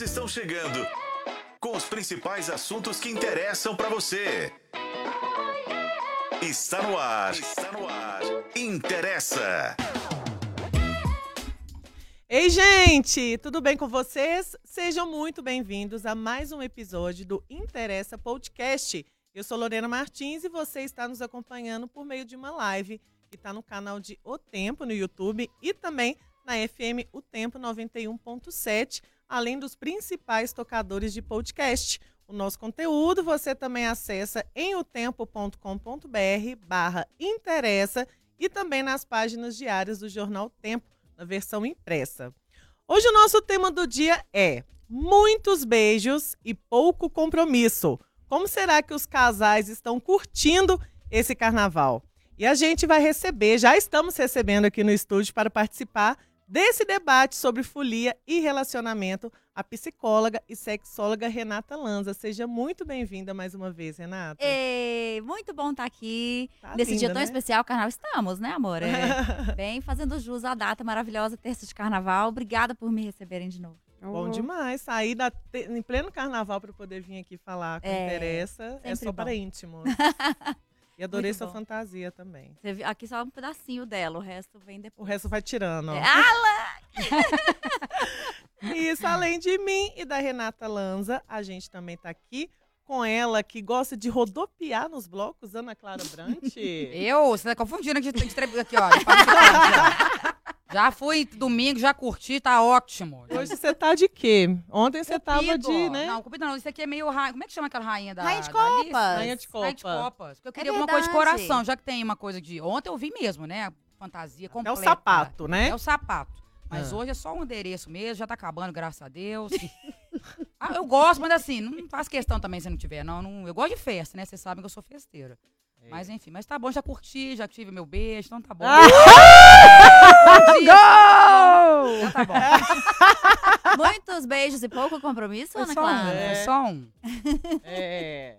Estão chegando com os principais assuntos que interessam para você. Está no ar. Está no ar. Interessa. Ei, gente, tudo bem com vocês? Sejam muito bem-vindos a mais um episódio do Interessa Podcast. Eu sou Lorena Martins e você está nos acompanhando por meio de uma live que está no canal de O Tempo no YouTube e também na FM O Tempo 91.7, além dos principais tocadores de podcast. O nosso conteúdo você também acessa em otempo.com.br barra interessa e também nas páginas diárias do Jornal Tempo, na versão impressa. Hoje o nosso tema do dia é muitos beijos e pouco compromisso. Como será que os casais estão curtindo esse carnaval? E a gente vai receber, já estamos recebendo aqui no estúdio para participar desse debate sobre folia e relacionamento, a psicóloga e sexóloga Renata Lanza. Seja muito bem-vinda mais uma vez, Renata. Ei, muito bom estar aqui. Tá Nesse linda, dia tão né? especial, carnaval estamos, né, amor? É, bem fazendo jus à data maravilhosa, terça de carnaval. Obrigada por me receberem de novo. Bom demais. Sair da te- em pleno carnaval para poder vir aqui falar com É, interessa é só bom. para íntimos. E adorei Muito sua bom. fantasia também. Você viu- Aqui só um pedacinho dela, o resto vem O depois. resto vai tirando, ó. É, ah, Isso, além de mim e da Renata Lanza, a gente também tá aqui com ela, que gosta de rodopiar nos blocos, Ana Clara Brant. Eu? Você tá confundindo aqui de entrevista aqui, ó. Já fui domingo, já curti, tá ótimo. Hoje você tá de quê? Ontem você tava de, né? Não, Cupido não. Isso aqui é meio rainha. Como é que chama aquela rainha da Rainha de da Alice? copas. Rainha de Rainha de copa. copas. Porque eu queria É alguma coisa de verdade. coração, já que tem uma coisa de... Ontem eu vi mesmo, né? Fantasia É completa. o sapato, né? É o sapato. Mas Ah. hoje é só um adereço mesmo, já tá acabando, graças a Deus. ah, eu gosto, mas assim, não faz questão também se não tiver, não. não- eu gosto de festa, né? Vocês sabem que eu sou festeira. É. Mas enfim, mas tá bom, já curti, já tive meu beijo, então tá bom. Ah! Gol! Então tá bom. muitos beijos e pouco compromisso, Foi Ana só um, Clara? É. foi só um. É.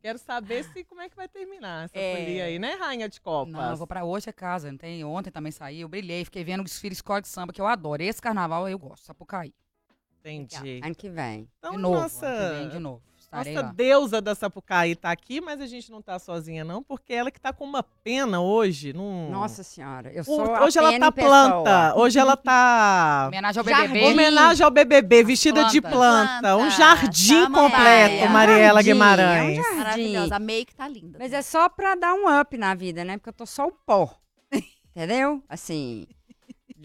Quero saber se como é que vai terminar essa É. folia aí, né, Rainha de Copas? Não, eu vou pra hoje é casa, não tem. Ontem também saí, eu brilhei, fiquei vendo o desfile escola de samba, que eu adoro. Esse carnaval eu gosto, Sapucaí. Entendi. Ano que vem. Então, de novo, nossa, ano que vem, de novo. Estarei nossa lá. deusa da Sapucaí tá aqui, mas a gente não tá sozinha não, porque ela que tá com uma pena hoje. Num... Nossa senhora, eu O- sou a hoje ela pena tá planta, hoje ela tá Homenagem ao Jardim. BBB. homenagem ao BBB, vestida de plantas. planta, um Planta, jardim completo, ela. Mariela Jardim, Guimarães. é um jardim. Maravilhosa. A make tá linda. Mas é só pra dar um up na vida, né? Porque eu tô só o pó. Entendeu? Assim,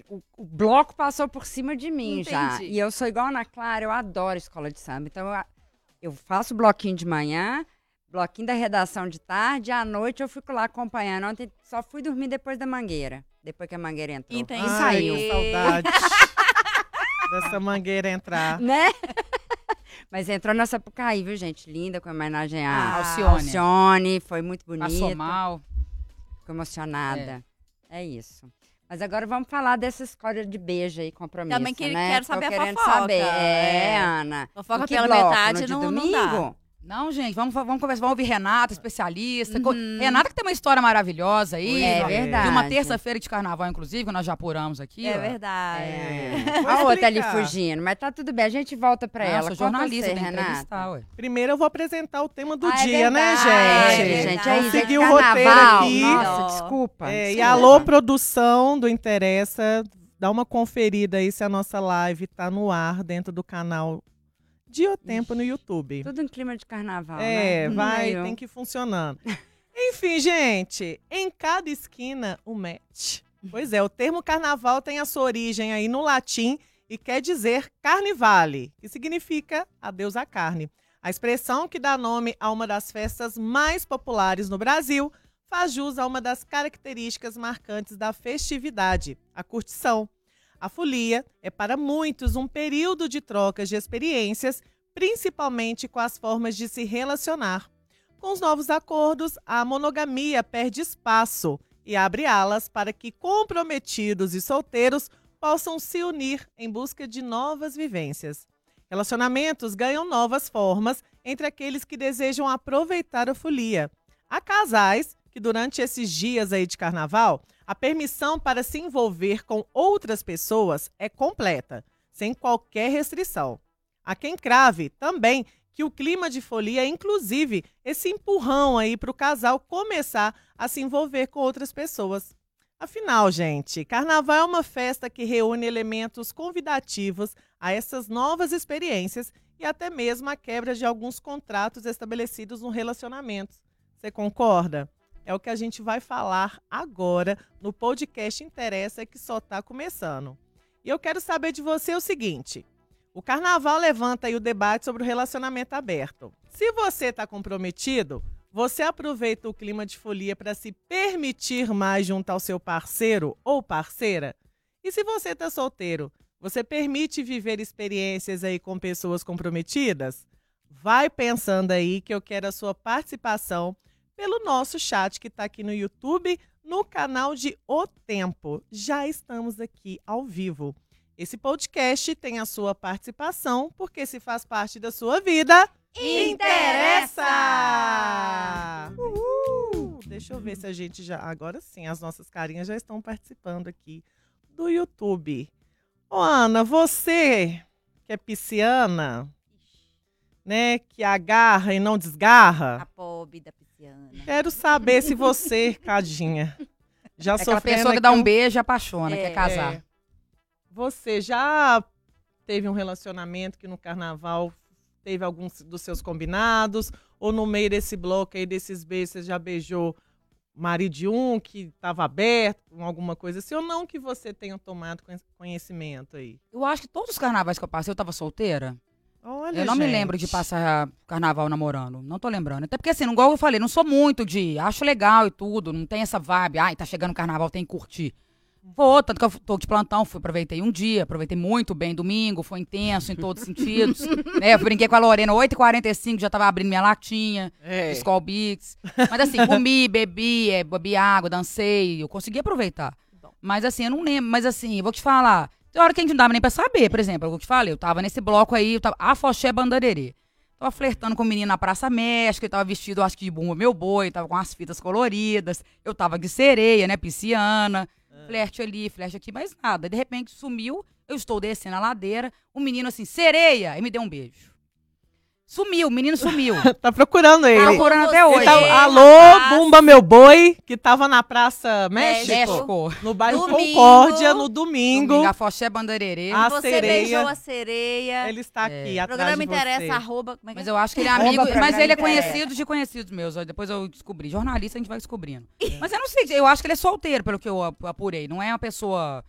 o, o bloco passou por cima de mim já. Entendi. E eu sou igual a Ana Clara, eu adoro escola de samba. Então eu, eu faço bloquinho de manhã, bloquinho da redação de tarde, e à noite eu fico lá acompanhando. Ontem só fui dormir depois da mangueira. Depois que a mangueira entrou. Entendi. E Ai, saiu. que saudade dessa mangueira entrar. né? Mas entrou na Sapucaí, viu, gente? Linda, com homenagem a Ah, Alcione. Alcione. Foi muito bonito. Passou mal. Fico emocionada. É. isso. Mas agora vamos falar dessa história de beijo aí, compromisso, Também que- né? quero Tô saber a querendo fofoca. saber. É, É. Ana. Fofoca pela bloco? metade no de não- não domingo? Não, gente, vamos, vamos conversar, vamos ouvir Renata, especialista. Uhum. Renata que tem uma história maravilhosa aí. É ó. verdade. De uma terça-feira de carnaval, inclusive, que nós já apuramos aqui. É ó. verdade. É. A outra ali fugindo, mas tá tudo bem, a gente volta pra ela. sou Qual jornalista, você, tem que Renata? entrevistar, ué. Primeiro eu vou apresentar o tema do Ah, é dia, né, verdade, gente? é gente. É é seguir de o roteiro carnaval. aqui. Nossa, desculpa. É, e desculpa. alô, produção do Interessa, dá uma conferida aí se a nossa live tá no ar dentro do canal de O Tempo no YouTube. Tudo em clima de carnaval, É, né? vai, tem que ir funcionando. Enfim, gente, em cada esquina o match. Pois é, o termo carnaval tem a sua origem aí no latim e quer dizer carnivale, que significa adeus à carne. A expressão que dá nome a uma das festas mais populares no Brasil faz jus a uma das características marcantes da festividade, a curtição. A folia é para muitos um período de trocas de experiências, principalmente com as formas de se relacionar. Com os novos acordos, a monogamia perde espaço e abre alas para que comprometidos e solteiros possam se unir em busca de novas vivências. Relacionamentos ganham novas formas entre aqueles que desejam aproveitar a folia. Há casais que, durante esses dias aí de carnaval, a permissão para se envolver com outras pessoas é completa, sem qualquer restrição. Há quem crave também que o clima de folia é, inclusive, esse empurrão aí para o casal começar a se envolver com outras pessoas. Afinal, gente, carnaval é uma festa que reúne elementos convidativos a essas novas experiências e até mesmo a quebra de alguns contratos estabelecidos no relacionamento. Você concorda? É o que a gente vai falar agora no podcast Interessa que só está começando. E eu quero saber de você o seguinte: o carnaval levanta aí o debate sobre o relacionamento aberto. Se você está comprometido, você aproveita o clima de folia para se permitir mais junto ao seu parceiro ou parceira? E se você está solteiro, você permite viver experiências aí com pessoas comprometidas? Vai pensando aí que eu quero a sua participação pelo nosso chat que está aqui no YouTube, no canal de O Tempo. Já estamos aqui ao vivo. Esse podcast tem a sua participação, porque se faz parte da sua vida, interessa! Uhul! Deixa eu ver se a gente já. Agora sim, as nossas carinhas já estão participando aqui do YouTube. Ô, Ana, você que é pisciana, né? Que agarra e não desgarra. A pobre da Quero saber se você, Cadinha, já É sofrendo pessoa que dá um beijo e apaixona, É. quer casar. É. Você já teve um relacionamento que no carnaval teve alguns dos seus combinados? Ou no meio desse bloco aí, desses beijos, você já beijou o marido de um que estava aberto, com alguma coisa assim? Ou não que você tenha tomado conhe- conhecimento aí? Eu acho que todos os carnavais que eu passei, eu tava solteira. Olha, eu não me gente. lembro de passar carnaval namorando. Não tô lembrando. Até porque, assim, igual eu falei, não sou muito de. Acho legal e tudo. Não tem essa vibe. Ai, tá chegando o carnaval, tem que curtir. Vou, tanto que eu tô de plantão, fui, aproveitei um dia, aproveitei muito bem domingo, foi intenso em todos os sentidos. né, eu brinquei com a Lorena, 8h45, já tava abrindo minha latinha, É. Skull Beats. Mas assim, comi, bebi, é, bebi água, dancei, eu consegui aproveitar. Mas assim, eu não lembro, mas assim, eu vou te falar. Tem hora que a gente não dava nem pra saber, por exemplo, eu te falei, eu tava nesse bloco aí, eu tava, a Foché Bandarerê. Tava flertando com o menino na Praça México, ele tava vestido, acho que de bumba meu boi, tava com as fitas coloridas, eu tava de sereia, né, pisciana, flerte ali, flerte aqui, mas nada. De repente sumiu, eu estou descendo a ladeira, o menino assim, sereia, e me deu um beijo. Sumiu, o menino sumiu. Tá procurando ele. Tá procurando até Ele hoje. tá- Alô, rapaz. Bumba Meu Boi, que tava na Praça México, México. no bairro Domingo. Concórdia, no domingo. Domingo, a Foché Bandarerê. A você sereia. beijou a sereia. Ele está aqui É. atrás Programa interessa, arroba. Como é que Mas é? eu acho que ele é amigo, mas ele é conhecido de conhecidos meus. Depois eu descobri. Jornalista a gente vai descobrindo. Mas eu não sei, eu acho que ele é solteiro, pelo que eu ap- apurei. Não é uma pessoa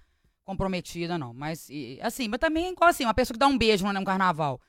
comprometida, não. Mas, e, assim, mas também, igual assim, uma pessoa que dá um beijo no num carnaval.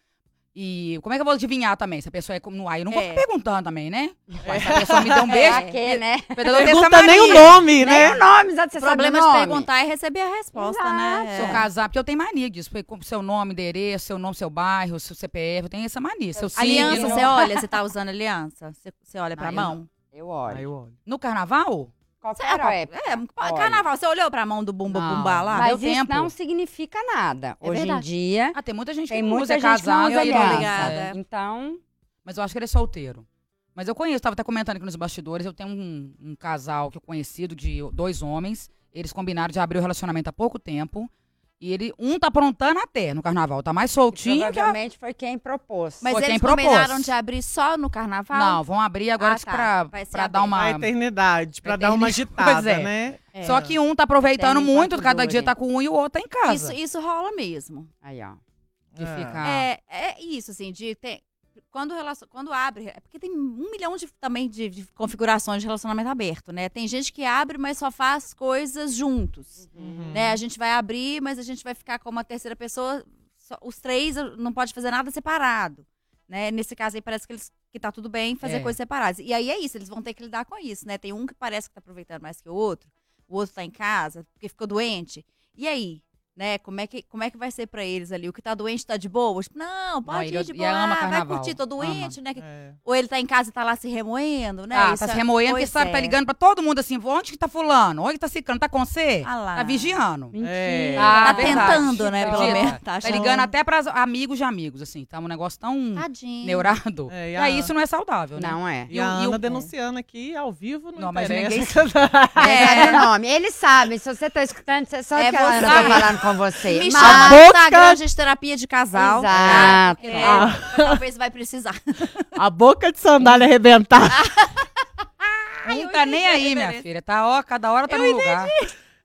E como é que eu vou adivinhar também se a pessoa é como no ar? Eu não vou É. ficar perguntando também, né? Ué, Se a pessoa me deu um beijo. Pra quê, né? eu Pergunta nem o nome, Nem né? o nome, exato, você O problema sabe o de nome. perguntar é receber a resposta, né? Se eu É. casar, porque eu tenho mania disso. Seu nome, endereço, seu nome, seu bairro, seu CPF. Eu tenho essa mania. Seu Aliança, signo. você olha, você tá usando aliança? Você, você olha pra Ah, eu mão? Eu olho. Aí eu olho. No carnaval? Qualquer É, época. é, carnaval, você olhou pra mão do Bumba Não. Bumba lá? Mas deu isso tempo. não significa nada. É Hoje em verdade. dia, Ah, tem muita gente tem que não muita usa, é gente que não casado. usa tô aliança. ligada. Então, Mas eu acho que ele é solteiro. Mas eu conheço, tava até comentando aqui nos bastidores, eu tenho um, um casal que eu conhecido de dois homens. Eles combinaram de abrir o relacionamento há pouco tempo. E ele, um tá aprontando até no carnaval, tá mais soltinho que a... provavelmente foi quem propôs. Mas Foi quem eles propôs. combinaram de abrir só no carnaval? Não, vão abrir agora Ah, tá. pra, pra dar uma... A eternidade, pra dar uma agitada, Pois é. né? É. Só que um tá aproveitando Tem muito, cada dia tá com um e o outro tá em casa. Isso, isso rola mesmo. Aí, ó. Que Ah. fica... É, é isso, assim, de ter, quando, relacion- quando abre, é porque tem um milhão de, também de, de configurações de relacionamento aberto, né? Tem gente que abre, mas só faz coisas juntos, Uhum. né? A gente vai abrir, mas a gente vai ficar com uma terceira pessoa, só- os três não pode fazer nada separado, né? Nesse caso aí parece que, eles, que tá tudo bem fazer É. coisas separadas. E aí é isso, eles vão ter que lidar com isso, né? Tem um que parece que tá aproveitando mais que o outro, o outro tá em casa, porque ficou doente. E aí? Né? Como é, que, como é que vai ser pra eles ali? O que tá doente tá de boa? Tipo, não, pode ele ir de boa, ama ah, vai curtir, tô doente, né? É. Ou ele tá em casa e tá lá se remoendo, né? Ah, Isso tá se é- remoendo, porque pois sabe, tá é. ligando pra todo mundo assim, onde que tá fulano? Onde tá ciclano? Tá com você? Ah lá. Tá vigiando. É. Ah, Tá verdade. tentando, né, pelo Acredita? menos. Tá Tá ligando até pras amigos de amigos, assim. Tá um negócio tão Tadinho. neurado. É, e e a- aí isso não é saudável, né? Não é. E, E a o- e Ana o- denunciando aqui ao vivo não, Não, mas interessa. ninguém Mas sabe o nome. Eles sabem. Se você tá escutando, você sabe É que a Ana tá falando com você. Me Mas- chama no boca- Instagram, gente, terapia de casal. tá? Exato. Porque Ah. Talvez vai precisar. A boca de sandália arrebentar. Não tá nem aí, minha filha. Tá, ó, cada hora tá num lugar.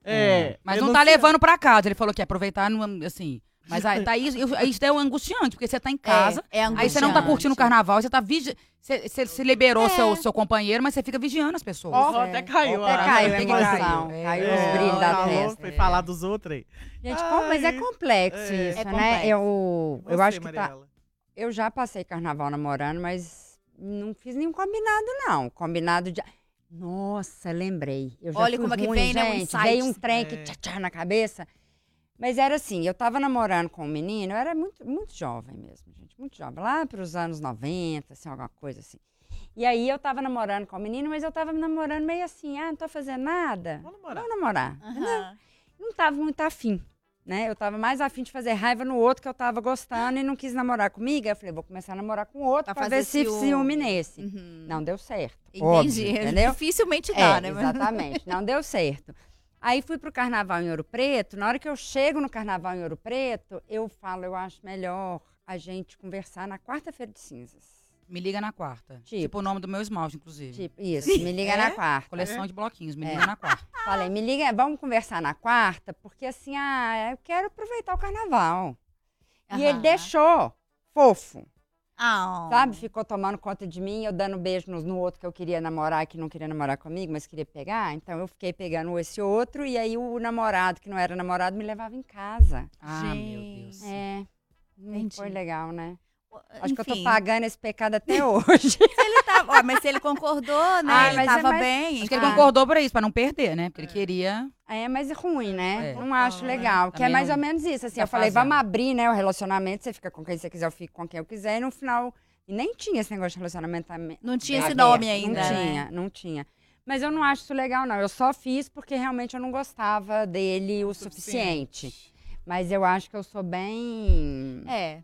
É. Mas eu não tá sei. levando pra casa. Ele falou que ia aproveitar, no- assim. Mas aí, tá isso, eu- isso é angustiante, porque você tá em casa. É, é Aí você não tá curtindo o carnaval, você tá vigi... Você, você, você liberou É. seu, seu companheiro, mas você fica vigiando as pessoas. Ó, Ó, até caiu. Até ó. caiu a Tem que emoção. Caiu É, os brilhos da testa. Foi falar dos outros aí. Gente, como- mas é Ai. complexo É. isso, É né? complexo. Eu, eu Você, acho que tá, eu já passei carnaval namorando, mas não fiz nenhum combinado, não. Combinado de. Nossa, lembrei. Eu já Olha como é que ruim, vem, né, gente. insight. Veio um trem É. que tchá, tchá na cabeça. Mas era assim, eu tava namorando com um menino, eu era muito, muito jovem mesmo, gente. Muito jovem. Lá pros anos 90, assim, alguma coisa assim. E aí eu tava namorando com o menino, mas eu tava namorando meio assim, ah, não tô fazendo nada. Vamos namorar. Vamos namorar. Aham. Não tava muito afim, né? Eu tava mais afim de fazer raiva no outro que eu tava gostando e não quis namorar comigo. Eu falei, vou começar a namorar com outro fazer ver se ciúme. ciúme nesse. Uhum. Não deu certo. Entendi. Óbvio, entendeu? Dificilmente dá, É, né? exatamente. Não deu certo. Aí fui pro carnaval em Ouro Preto. Na hora que eu chego no carnaval em Ouro Preto, eu falo, eu acho melhor a gente conversar na quarta-feira de cinzas. Me liga na quarta. Tipo. Tipo, o nome do meu esmalte, inclusive. Tipo, isso, me liga na quarta. Coleção de bloquinhos, me É. liga na quarta. Falei, me liga, vamos conversar na quarta, porque assim, ah, eu quero aproveitar o carnaval. E ele deixou, fofo. Ah, Sabe? Ficou tomando conta de mim, eu dando beijo no, no outro que eu queria namorar, que não queria namorar comigo, mas queria pegar. Então eu fiquei pegando esse outro, e aí o namorado, que não era namorado, me levava em casa. Ah, meu Deus. É. Não Entendi. foi legal, né? Acho que eu tô Enfim, pagando esse pecado até hoje. Ele tava, ó, mas se ele concordou, né? Ah, ele mas é tava mais- bem. Acho que ele Ah. concordou pra isso, pra não perder, né? Porque ele queria. é, mas é ruim, né? É. Não acho legal. Que é mais ou menos isso. Assim, tá eu falei, fazendo. vamos abrir, né, o relacionamento. Você fica com quem você quiser, eu fico com quem eu quiser. E no final. E nem tinha esse negócio de relacionamento. Não tinha esse nome ainda, Não né? tinha, não tinha. Mas eu não acho isso legal, não. Eu só fiz porque realmente eu não gostava dele o suficiente. Mas eu acho que eu sou bem, É,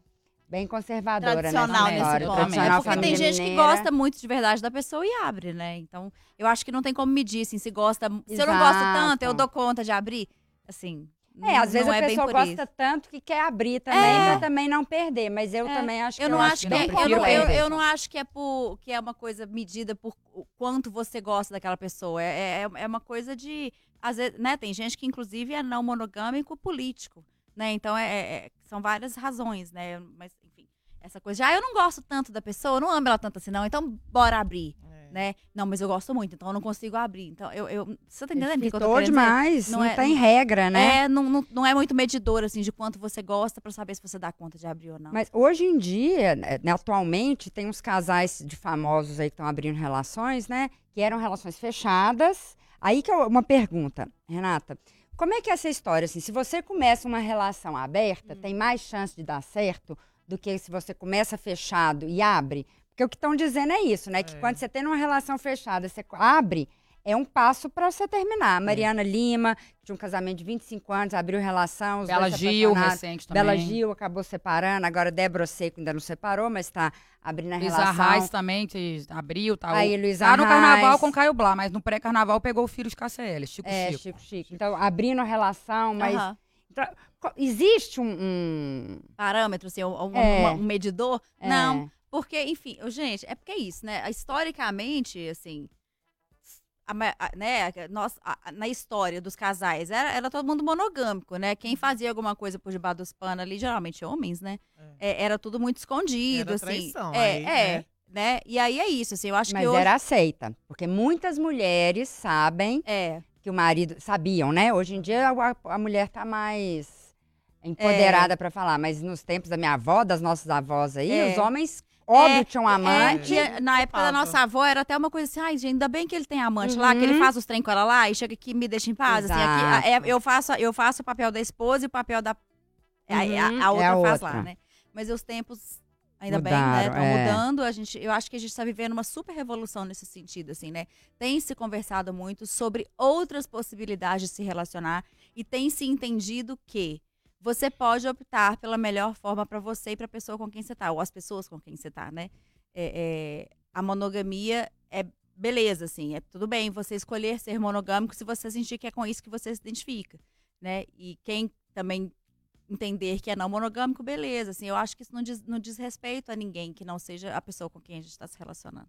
bem conservadora tradicional nessa nesse ponto. Tradicional É porque tem gente que gosta muito de verdade da pessoa e abre, né? Então, eu acho que não tem como medir, assim, se gosta. Se eu não gosto tanto, eu Exato. dou conta de abrir. Assim. É, às vezes a é pessoa gosta isso. tanto que quer abrir também, É. pra também não perder. Mas eu É. também acho que Eu não acho que, não, é, eu, não, eu, eu não acho que é por que é uma coisa medida por quanto você gosta daquela pessoa. É, é, é uma coisa de às vezes, né? Tem gente que inclusive é não monogâmico político, né? Então é, é- é- são várias razões, né? Mas essa coisa de ah, eu não gosto tanto da pessoa, eu não amo ela tanto assim, não. Então bora abrir, É. né? Não, mas eu gosto muito, então eu não consigo abrir. Então eu, eu você tá entendendo o que, eu tô demais, Não não, é- tem regra, né? É, não, não, não é muito medidor, assim, de quanto você gosta pra saber se você dá conta de abrir ou não. Mas hoje em dia, né, atualmente, tem uns casais de famosos aí que estão abrindo relações, né? Que eram relações fechadas. Aí que é uma pergunta, Renata. Como é que é essa história? Assim, se você começa uma relação aberta, tem mais chance de dar certo do que se você começa fechado e abre? Porque o que estão dizendo é isso, né? Que É. quando você tem uma relação fechada, você abre, é um passo para você terminar. Mariana Lima, que tinha um casamento de 25 anos, abriu relação, os Bela Gil, recente também. Bela Gil acabou separando, agora Débora Seco ainda não separou, mas está abrindo a Luísa relação. Reis também te- abriu, tá? Aí, O- Luísa tá no carnaval com Caio Blá, mas no pré-carnaval pegou o filho de KCL, Chico É, Chico. Chico Chico. Então, abrindo a relação, mas. Então, existe um... um- Parâmetro, assim, um, É. uma- um medidor? é, Não, porque, enfim, gente, é porque é isso, né? Historicamente, assim, a a- né, nós, a- na história dos casais, era, era todo mundo monogâmico, né? Uhum. Quem fazia alguma coisa por debaixo dos panos ali, geralmente homens, né? É, era tudo muito escondido, Era assim. traição é, aí, é, né? né? E aí é isso, assim, eu acho Mas que hoje... era aceita. Porque muitas mulheres sabem É, que o marido... Sabiam, né? Hoje em dia, a, a mulher tá mais empoderada pra falar. Mas nos tempos da minha avó, das nossas avós aí, É. os homens, óbvio, É, tinham É, amante. e na época da nossa avó era até uma coisa assim, ai, gente, ainda bem que ele tem amante lá, que ele Uhum. faz os trem com ela lá e chega aqui e me deixa em paz. Assim, aqui, é, eu, faço, eu faço o papel da esposa e o papel da. a- a- Uhum, a, é outra a faz outra. lá, né? Mas os tempos. Ainda bem, né? Mudaram, Estão é. mudando. A gente, eu acho que a gente está vivendo uma super revolução nesse sentido, assim, né? Tem se conversado muito sobre outras possibilidades de se relacionar e tem se entendido que você pode optar pela melhor forma para você e para a pessoa com quem você tá, ou as pessoas com quem você tá, né? É, é, a monogamia é beleza, assim, é tudo bem você escolher ser monogâmico se você sentir que é com isso que você se identifica, né? E quem também entender que é não monogâmico, beleza. Assim, eu acho que isso não diz, não diz respeito a ninguém que não seja a pessoa com quem a gente está se relacionando.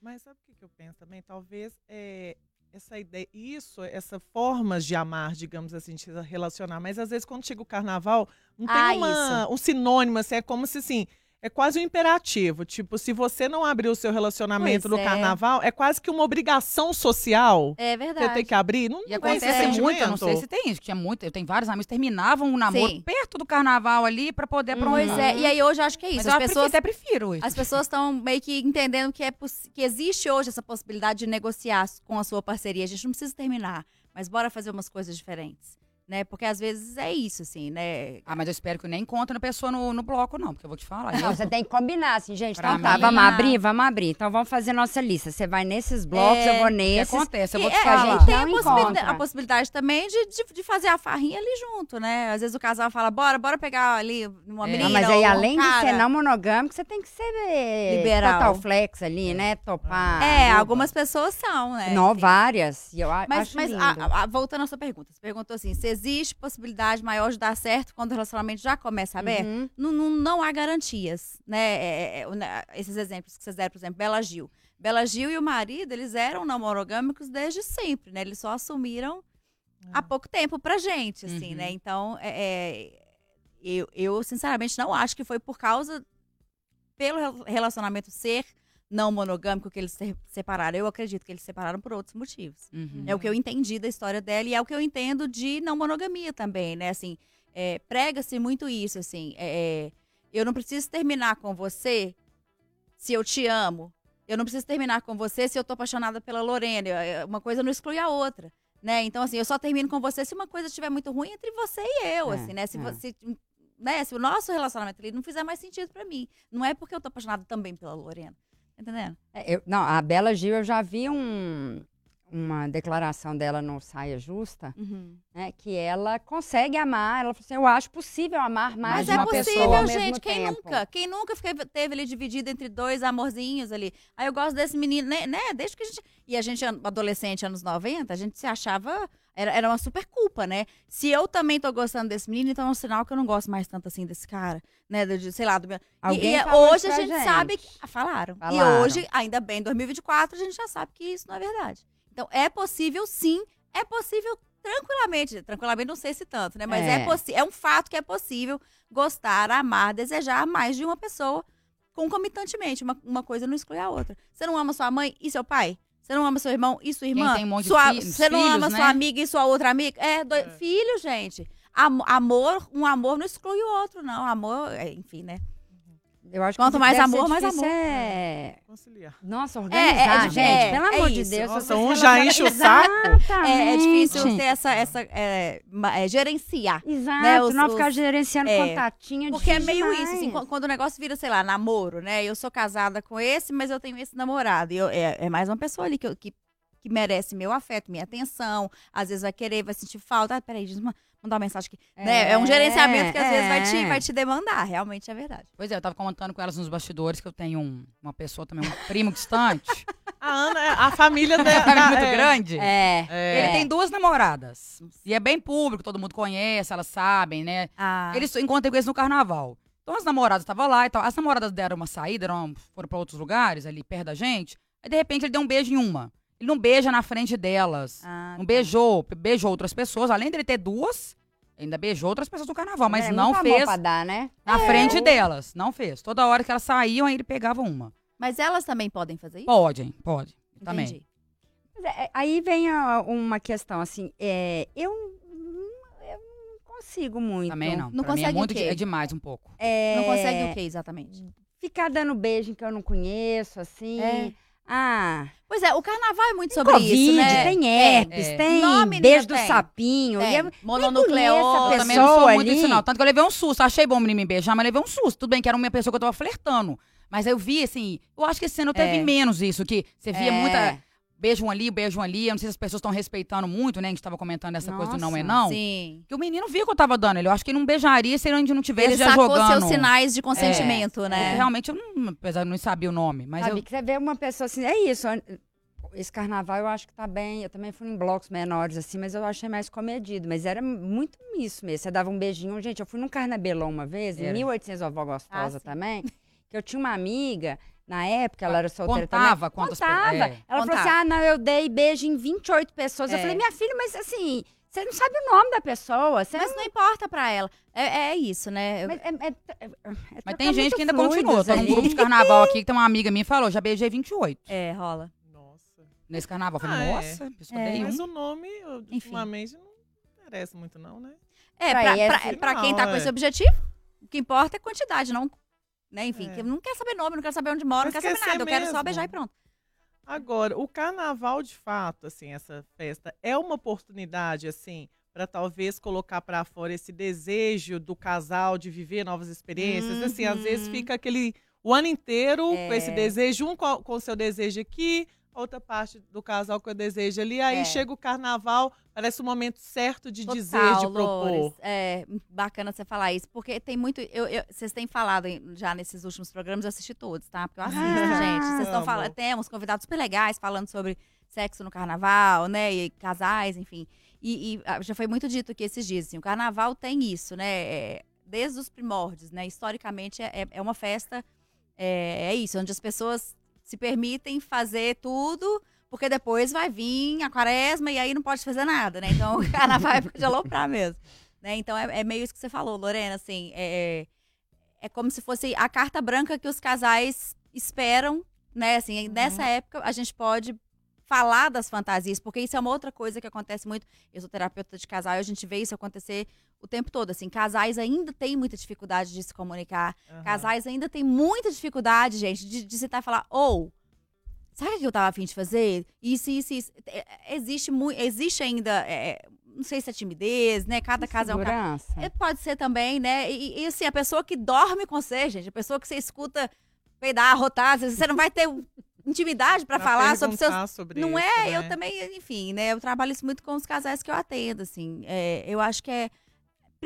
Mas sabe o que, que eu penso também? Talvez é, essa ideia, isso, essa forma de amar, digamos assim, de se relacionar. Mas às vezes quando chega o carnaval, não tem Ah, uma, um sinônimo, assim, é como se assim. É quase um imperativo. Tipo, se você não abrir o seu relacionamento Pois no é. carnaval, é quase que uma obrigação social. É Você verdade. tem que abrir. Não E não acontece muito, eu não sei se tem isso, que tinha muito. Eu tenho vários amigos que terminavam um namoro Sim. perto do carnaval ali pra poder aproveitar. Pois é, e aí hoje eu acho que é isso. Mas As eu pessoas, até prefiro hoje. as pessoas estão meio que entendendo que, é que existe hoje essa possibilidade de negociar com a sua parceria. A gente não precisa terminar, mas bora fazer umas coisas diferentes. Né? Porque às vezes é isso, assim, né? Ah, mas eu espero que nem encontre a pessoa no, no bloco, não, porque eu vou te falar. Não, eu- você tem que combinar, assim, gente. Pra Então tá, mim- vamos abrir, vamos abrir. Então vamos fazer nossa lista. Você vai nesses blocos, É, eu vou que nesses. acontece? Eu vou te é, falar. a gente tem a não possibilidade, a possibilidade também de, de, de fazer a farrinha ali junto, né? Às vezes o casal fala, bora, bora pegar ali uma É. menina. Ah, mas aí, além de cara. ser não monogâmico, você tem que ser eh, Liberal. total flex ali, né? Topar. É, algumas pessoas são, né? Não, várias. E eu Mas, acho mas a- a- voltando à sua pergunta, você perguntou assim: se existe possibilidade maior de dar certo quando o relacionamento já começa aberto? Uhum. Não, não, não há garantias, né? É, é, o- né, esses exemplos que vocês deram, por exemplo, Bela Gil. Bela Gil e o marido, eles eram não monogâmicos desde sempre, né? Eles só assumiram há pouco tempo pra gente, assim, Uhum. né? Então, é, é, eu, eu, sinceramente, não acho que foi por causa pelo rel- relacionamento ser não monogâmico que eles se separaram. Eu acredito que eles se separaram por outros motivos. Uhum. É o que eu entendi da história dela e é o que eu entendo de não monogamia também, né? Assim, é, prega-se muito isso, assim. é, é, eu não preciso terminar com você se eu te amo. Eu não preciso terminar com você se eu tô apaixonada pela Lorena. É, Uma coisa não exclui a outra, né? Então, assim, eu só termino com você se uma coisa estiver muito ruim entre você e eu, É, assim, né? Se, é. você, né? se o nosso relacionamento ali não fizer mais sentido pra mim. Não é porque eu tô apaixonada também pela Lorena. Entendendo? É, eu- não, a Bela Gil, eu já vi um- uma declaração dela no Saia Justa, né? Que ela consegue amar. Ela falou assim: eu acho possível amar mais Mas é uma pessoa possível, gente. Quem tempo. nunca? Quem nunca teve ele dividido entre dois amorzinhos ali? Aí eu gosto desse menino, né? né? Desde que a gente. E a gente, adolescente, anos 90, a gente se achava. Era, era uma super culpa, né? Se eu também tô gostando desse menino, então é um sinal que eu não gosto mais tanto assim desse cara, né? De- sei lá, do meu. E- Alguém e, falou hoje a gente, gente. sabe que. ah, Falaram. Falaram. E hoje, ainda bem, em 2024, a gente já sabe que isso não é verdade. Então, é possível, sim. É possível tranquilamente. Tranquilamente, não sei se tanto, né? Mas é, É. é um fato que é possível gostar, amar, desejar mais de uma pessoa concomitantemente. Uma, uma coisa não exclui a outra. Você não ama sua mãe e seu pai? Você não ama seu irmão e sua irmã? tem um monte de Sua- fi- Você não filhos, ama né? sua amiga e sua outra amiga? É, dois, É. filho, gente. Am- amor, um amor não exclui o outro, não. Amor, é, enfim, né? Eu acho Quanto que mais amor, mais amor. É... Conciliar. Nossa, é, organizar, é, gente. é, pelo é amor de isso. Deus. Nossa, um já enche o saco. É, é difícil ter essa, essa é, é, gerenciar. Exato, né, os- não os- ficar gerenciando é, contatinho. Porque é meio demais. isso, assim, quando, quando o negócio vira, sei lá, namoro, né? Eu sou casada com esse, mas eu tenho esse namorado. E eu- é, é mais uma pessoa ali que, eu- que, que merece meu afeto, minha atenção. Às vezes vai querer, vai sentir falta. Ah, peraí, diz uma, mandar uma mensagem aqui. né? É um gerenciamento que às vezes vai te, é. vai te demandar. Realmente é verdade. Pois é, eu tava comentando com elas nos bastidores que eu tenho um- uma pessoa também, um primo distante. A Ana, é- a família é dela. muito grande. É. É. Ele tem duas namoradas. E é bem público, todo mundo conhece, elas sabem, né? Ah, Eles encontrei com eles no carnaval. Então as namoradas estavam lá e tal. As namoradas deram uma saída, eram, foram pra outros lugares, ali perto da gente. Aí de repente ele deu um beijo em uma. Ele não beija na frente delas. ah, Não tá. beijou, beijou outras pessoas. Além dele ter duas, ainda beijou outras pessoas no carnaval, mas É, não muito fez pra dar, né? na frente delas. Não fez. Toda hora que elas saíam, aí ele pegava uma. Mas elas também podem fazer isso? Podem, pode. Também. Entendi. Mas é, Aí vem a- uma questão, assim, é, eu, eu não consigo muito. Também não. Não pra mim é consegue o muito quê? de- é demais um pouco. É, Não consegue o que exatamente? Ficar dando beijo em que eu não conheço, assim. É. Ah, Pois é, o carnaval é muito sobre Covid, isso, né? tem É. herpes, É. tem Não, menina, beijo do tem. sapinho. Tem. E Mononucleose. também não sou pessoa muito ali- disso, não. Tanto que eu levei um susto. Achei bom o menino me beijar, mas levei um susto. Tudo bem que era uma pessoa que eu tava flertando. Mas eu vi, assim, eu acho que esse ano teve É. menos isso, que você via É. muita. Beijo um ali, beijo um ali. Eu não sei se as pessoas estão respeitando muito, né? A gente tava comentando essa coisa do não é Nossa, não. Sim. Que o menino viu que eu tava dando. Ele, eu acho que ele não beijaria se ele não tivesse Ele já sacou jogando. seus sinais de consentimento, É, né? Realmente, eu não, apesar de não saber o nome. Mas Sabe, eu, que você vê uma pessoa assim, é isso. esse carnaval eu acho que tá bem. Eu também fui em blocos menores, assim, mas eu achei mais comedido. Mas era muito isso mesmo. Você dava um beijinho. Gente, eu fui num carnabelão uma vez, Era. em 1800 Avó Gostosa Ah, também, que eu tinha uma amiga, na época, ela era solteira Contava também. quantas Contava. pe- é. Ela falou Contava. assim, ah, não, eu dei beijo em 28 pessoas. Eu É. falei, minha filha, mas assim, você não sabe o nome da pessoa. Você Mas não importa pra ela. É, é isso, né? Eu- Mas, é- é- é- é Mas tem gente que ainda continua. Num ali. grupo de carnaval aqui que tem uma amiga minha que falou, já beijei 28 É, rola. Nossa. nesse carnaval. Eu Ah, falei, é. nossa, É. um. Mas o nome, eu, Enfim. ultimamente, não interessa muito, não, né? É, Pra pra, pra- pra quem tá Não, com é. esse objetivo, o que importa é quantidade, não. Né? Enfim, É. que não quer saber nome, não quer saber onde mora, não quer saber nada. Eu quero só beijar e pronto. Agora, o carnaval, de fato, assim, essa festa, é uma oportunidade, assim, para talvez colocar para fora esse desejo do casal de viver novas experiências. Assim, às vezes Uhum. fica aquele o ano inteiro com esse É. desejo, um com o seu desejo aqui, outra parte do casal com o desejo ali. Aí É. chega o carnaval, parece o momento certo de dizer, Total, de propor. É bacana você falar isso, porque tem muito. eu- eu- vocês têm falado já nesses últimos programas, eu assisti todos, tá? Porque eu assisto, Ah, gente. Vocês estão falando. Temos convidados super legais falando sobre sexo no carnaval, né? E casais, enfim. E, e, ah, já foi muito dito aqui esses dias, assim, o carnaval tem isso, né? é, desde os primórdios, né? Historicamente é, é- é uma festa, é, é isso, onde as pessoas se permitem fazer tudo, porque depois vai vir a quaresma e aí não pode fazer nada, né? Então o carnaval é de aloprar mesmo. Né? Então é, é meio isso que você falou, Lorena, assim, é, é como se fosse a carta branca que os casais esperam, né? Assim, nessa época a gente pode falar das fantasias, porque isso é uma outra coisa que acontece muito. Eu sou terapeuta de casal e a gente vê isso acontecer o tempo todo. Assim, casais ainda têm muita dificuldade de se comunicar. Aham. Casais ainda têm muita dificuldade, gente, de, de sentar e falar, ou, sabe o que eu tava afim de fazer? Isso, isso, isso. É, Existe, mu- existe ainda, é, não sei se é timidez, né? Cada casa é um caso. É, pode ser também, né? E, e, assim, a pessoa que dorme com você, gente, a pessoa que você escuta peidar, vezes você não vai ter intimidade pra falar sobre seus. sobre Não isso, é, né? eu também, enfim, né? Eu trabalho isso muito com os casais que eu atendo, assim. É, eu acho que é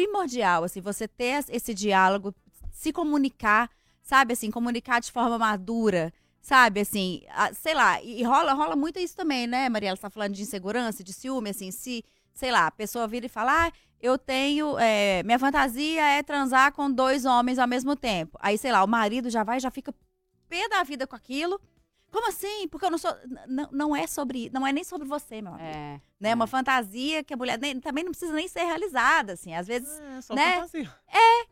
primordial, assim, você ter esse diálogo, se comunicar, sabe, assim, comunicar de forma madura, sabe, assim, a- sei lá, e rola, rola muito isso também, né, Mariela? Você tá falando de insegurança, de ciúme, assim, se, sei lá, a pessoa vira e fala, ah, eu tenho, é, minha fantasia é transar com dois homens ao mesmo tempo. Aí, sei lá, o marido já vai, já fica pé da vida com aquilo. Como assim? Porque eu não sou. n- n- Não é sobre. Não é nem sobre você, meu amigo. É. Né? Uma fantasia que a mulher nem- também não precisa nem ser realizada, assim. Às vezes. É, só né? fantasia.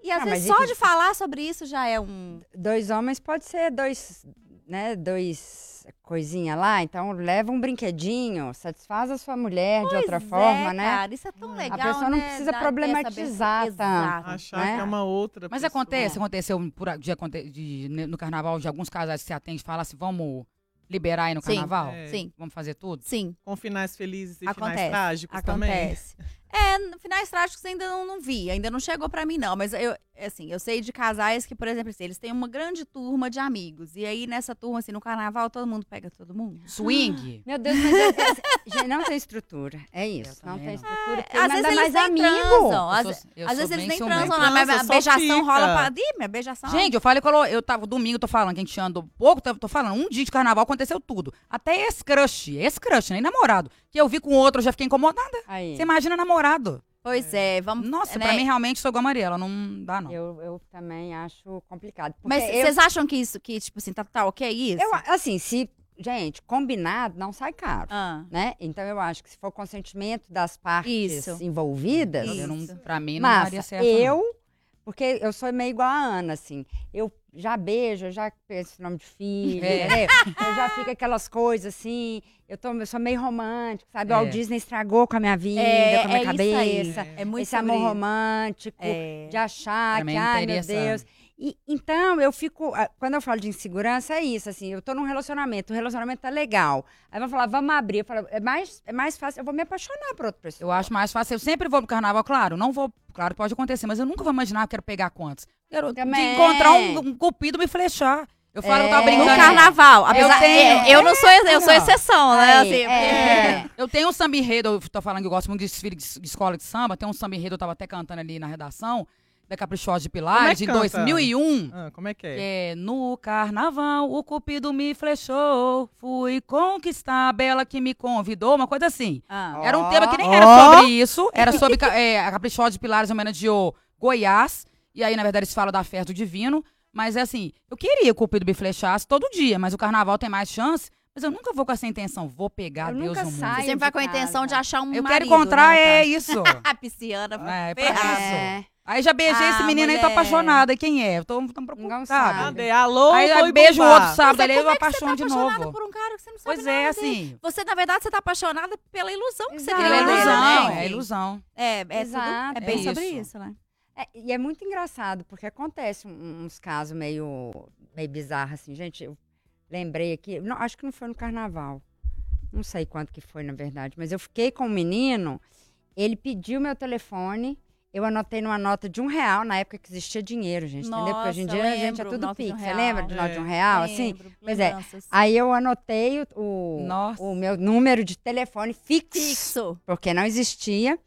E às Ah, vezes só e que- de falar sobre isso já é um. Dois homens pode ser dois, né, dois coisinha lá, então leva um brinquedinho, satisfaz a sua mulher de outra Pois é, forma, né? Cara, isso é tão A legal. pessoa não né? precisa Dar- ter essa problematizar tanto. Achar né? que é uma outra Mas pessoa. acontece, aconteceu por, a- de, de- ne- no carnaval, de alguns casais que se atende e falam assim, vamos liberar aí no Sim. carnaval? É. Sim, Vamos fazer tudo? sim. Com finais felizes e Acontece, finais trágicos também. Acontece. É, no- finais trágicos ainda não, não vi, ainda não chegou pra mim, não. Mas eu, assim, eu sei de casais que, por exemplo, assim, eles têm uma grande turma de amigos. E aí, nessa turma, assim, no carnaval, todo mundo pega todo mundo. Swing? Meu Deus, mas é- é- gente, não tem estrutura. É isso. Não tem estrutura. porque Às manda vezes eles mais nem amigo. transam. Às, vezes eles nem transam, mas a beijação fica. rola pra. Ih, minha beijação. Gente, eu falei eu tava domingo, tô falando que a gente andou pouco, tô, tô falando, um dia de carnaval aconteceu tudo. Até ex-crush, ex-crush, nem namorado. Que eu vi com outro, eu já fiquei incomodada. Aí. Você imagina namorado. Pois é, vamos. Nossa, né? pra mim realmente sou igual a Mariela, não dá não. Eu, eu também acho complicado. Mas eu, vocês acham que isso, que, tipo assim, tá, tá ok isso? eu, assim, se, gente, combinado não sai caro. Ah, Né? Então eu acho que se for consentimento das partes Isso. envolvidas, Isso. Eu não, pra mim não Massa, daria certo. não. eu, porque eu sou meio igual a Ana, assim. Eu já beijo, eu já penso nome de filho, É. Eu já fico aquelas coisas assim. Eu, tô, eu sou meio romântico, sabe? O É. Walt Disney estragou com a minha vida, é, com a minha é isso aí. cabeça. É muito Esse amor romântico, É. de achar que, não ai meu Deus. E, então, eu fico. ah, Quando eu falo de insegurança, é isso, assim, eu tô num relacionamento, o relacionamento tá legal. Aí vão falar, vamos abrir. Eu falo, é mais, é mais fácil, eu vou me apaixonar por outra pessoa. Eu acho mais fácil. Eu sempre vou pro carnaval, claro, não vou. Claro, pode acontecer, mas eu nunca vou imaginar que eu quero pegar quantos. Quero de Também. encontrar um, um cupido me flechar. Eu falo, eu tava É. brincando. No carnaval. Apesar, tenho- é, eu não sou, eu sou exceção, né? Aí, assim, é. Eu tenho um samba enredo, eu tô falando que eu gosto muito de desfile de, de escola de samba, tem um samba enredo, eu tava até cantando ali na redação, da Caprichosa de Pilares, é de canta? 2001. Ah, como é que é? Que é no carnaval, o cupido me flechou, fui conquistar a bela que me convidou, uma coisa assim. Ah. Era um tema que nem Ó. era sobre isso, era sobre é, a Caprichosa de Pilares homenageou Goiás, e aí, na verdade, eles falam da festa do divino, mas é assim, eu queria que o cupido me flechasse todo dia, mas o carnaval tem mais chance, mas eu nunca vou com essa intenção, vou pegar Eu Deus nunca no mundo. Você sempre vai com a intenção de achar um Eu marido, quero encontrar, né, é isso. tá? Pisciana, É, pra ferrada. isso. É. Aí já beijei Ah, esse menino aí, tô mulher. apaixonada. Quem é? Eu tô, tô Não preocupada. sabe. Cadê? Alô, Aí eu beijo o outro sábado, Mas ali é eu como é que você apaixono tá de apaixonada novo. por um cara que você não sabe Pois nada é, dele? assim. Você, na verdade, você tá apaixonada pela ilusão que você Exato. tem. É Ah, ilusão, né? é ilusão. É, é, tudo- Exato, é bem é sobre isso. isso, né? É, e é muito engraçado, porque acontece uns casos meio, meio bizarros, assim. Gente, eu lembrei aqui, não, acho que não foi no carnaval. Não sei quanto que foi, na verdade. Mas eu fiquei com um menino, ele pediu meu telefone, eu anotei numa nota de um real, na época que existia dinheiro, gente, entendeu? Porque hoje em Nossa, dia a gente é lembro, tudo de um pix. Você lembra de nota de um real, assim? Lembro, Pois é. lembranças. Aí eu anotei o, o, Nossa. o meu número de telefone fixo Fixo. porque não existia.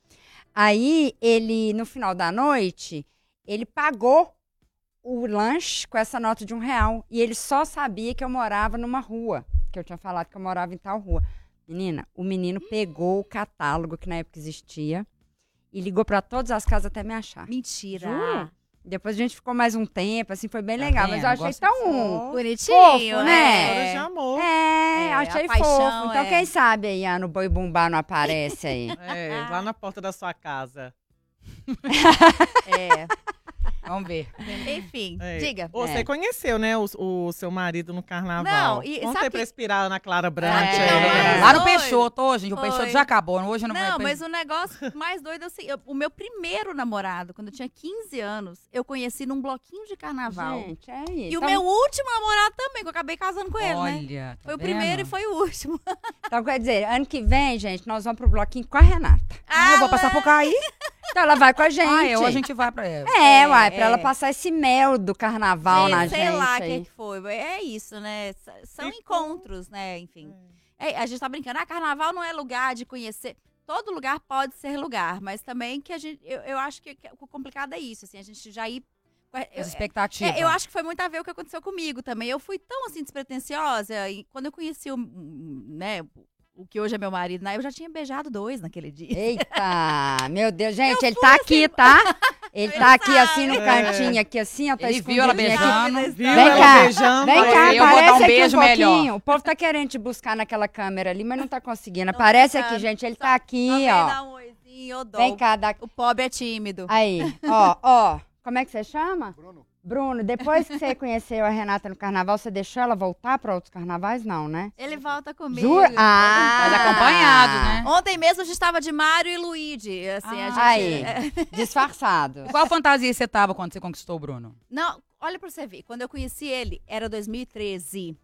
Aí ele, no final da noite, ele pagou o lanche com essa nota de um real. E ele só sabia que eu morava numa rua. Que eu tinha falado que eu morava em tal rua. Menina, o menino pegou o catálogo que na época existia e ligou pra todas as casas até me achar. Mentira. Juro. Depois a gente ficou mais um tempo, assim, foi bem Tá legal. vendo? Mas eu achei tão. Bonitinho, Fofo, né? História de amor. É, É, achei paixão, fofo. Então, é. quem sabe aí, Ana, o boi bumbá não aparece aí. É, lá na porta da sua casa. É. Vamos ver. Enfim, É. diga. Você É. conheceu, né, o, o seu marido no carnaval. Não, e Conta sabe aí pra que- inspirar Ana Clara aí. é o mais Lá no? Peixoto, hoje, gente, o Peixoto já acabou. Hoje não, Não, vai. mas o negócio mais doido é assim, eu- o meu primeiro namorado, quando eu tinha 15 anos, eu conheci num bloquinho de carnaval. Gente, é isso. E o meu último namorado também, que eu acabei casando com ele, né? Olha, tá Foi o vendo? primeiro e foi o último. Então, quer dizer, ano que vem, gente, nós vamos pro bloquinho com a Renata. Ah, eu vou passar por cá aí. Então, ela vai com a gente. Ah, eu, a gente vai pra ela. É, É, uai, pra é. ela passar esse mel do carnaval sei, na sei gente. lá o que, foi. É isso, né? São E encontros, né? Enfim. É, a gente tá brincando, ah, carnaval não é lugar de conhecer. Todo lugar pode ser lugar, mas também que a gente. Eu, eu acho que, que o complicado é isso, assim, a gente já ir. eu- As expectativas. É, eu acho que foi muito a ver o que aconteceu comigo também. Eu fui tão assim despretensiosa e quando eu conheci o, né, o que hoje é meu marido, né, eu já tinha beijado dois naquele dia. Eita, meu Deus, gente, ele tá aqui, tá? Ele tá aqui assim no É. cantinho, aqui assim, ó, tá Ele viu ela aqui. beijando. Viu Vem ela cá, beijando? Vem cá, eu vou dar aparece um aqui beijo um melhor. pouquinho. O povo tá querendo te buscar naquela câmera ali, mas não tá conseguindo. Não Aparece tá. aqui, gente, ele Só- tá aqui, ó. dar um oizinho, eu dou. Vem cá, dá... O pobre é tímido. Aí, ó, ó. Como é que você chama? Bruno. Bruno, depois que você conheceu a Renata no carnaval, você deixou ela voltar pra outros carnavais? Não, né? Ele volta comigo. Jura? Ah! Mas acompanhado, né? Ontem mesmo a gente estava de Mário e Luigi. Assim, a Ah, gente, aí. Disfarçado. Qual fantasia você tava quando você conquistou o Bruno? Não, olha pra você ver. Quando eu conheci ele, era 2013.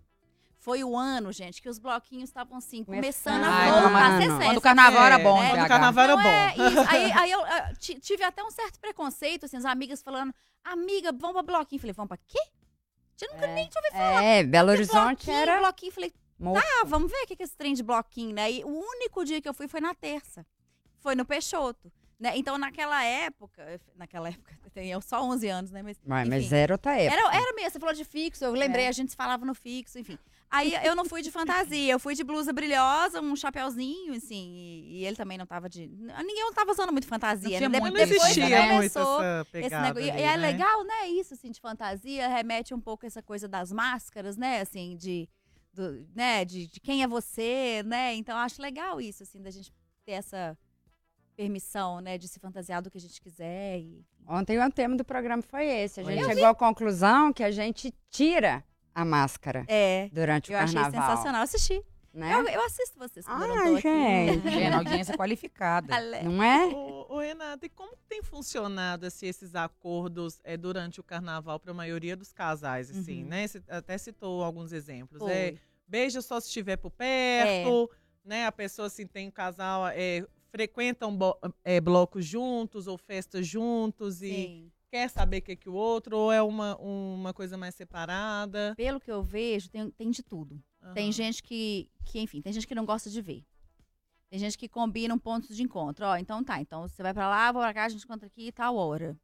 Foi o ano, gente, que os bloquinhos estavam assim, começando Começando. a Ai, voltar quando- a ser quando sério. Quando o carnaval era bom, né? Quando o carnaval era bom. é. Aí, aí eu ti- tive até um certo preconceito, assim, as amigas falando, amiga, vamos pra bloquinho. Falei, vamos pra quê? Eu nunca nem tinha ouvido falar. É, Belo Horizonte bloquinho, era. bloquinho. Falei, Moça. ah, vamos ver o que que é esse trem de bloquinho, né? E o único dia que eu fui foi na terça. Foi no Peixoto. Né? Então, naquela época, naquela época, eu tenho só 11 anos, né? Mas, Mas, enfim. mas era outra época. Era, era mesmo, você falou de fixo, eu lembrei, É. a gente falava no fixo, enfim. Aí eu não fui de fantasia, eu fui de blusa brilhosa, um chapéuzinho, assim, e, e ele também não tava de. Ninguém não tava usando muito fantasia, Não tinha né? muito Não Depois existia muito começou essa esse pegada negócio. E, ali, e é né? legal, né? Isso, assim, de fantasia, remete um pouco essa coisa das máscaras, né? Assim, de. do- né? De, de quem é você, né? Então, eu acho legal isso, assim, da gente ter essa permissão, né? De se fantasiar do que a gente quiser. E... Ontem o tema do programa foi esse. A gente Foi. chegou à conclusão que a gente tira a máscara É. durante o Eu achei carnaval. sensacional. Assisti. Né? Eu, eu assisto vocês quando eu não Ai, tô aqui. gente. Vendo, audiência qualificada. Ale- Não é? Ô, ô, Renata, e como tem funcionado assim, esses acordos é, durante o carnaval para a maioria dos casais, assim, Uhum. né? Você até citou alguns exemplos. Foi. É, beija só se estiver por perto, né? A pessoa assim tem um casal, é, frequentam é, blocos juntos ou festas juntos e Sim. Quer saber o que que o outro ou é uma, uma coisa mais separada. Pelo que eu vejo, tem, tem de tudo. Tem Aham. gente que, que, enfim, tem gente que não gosta de ver. Tem gente que combina um ponto de encontro. Ó, então tá, então você vai pra lá, vou pra cá, a gente encontra aqui e tal hora.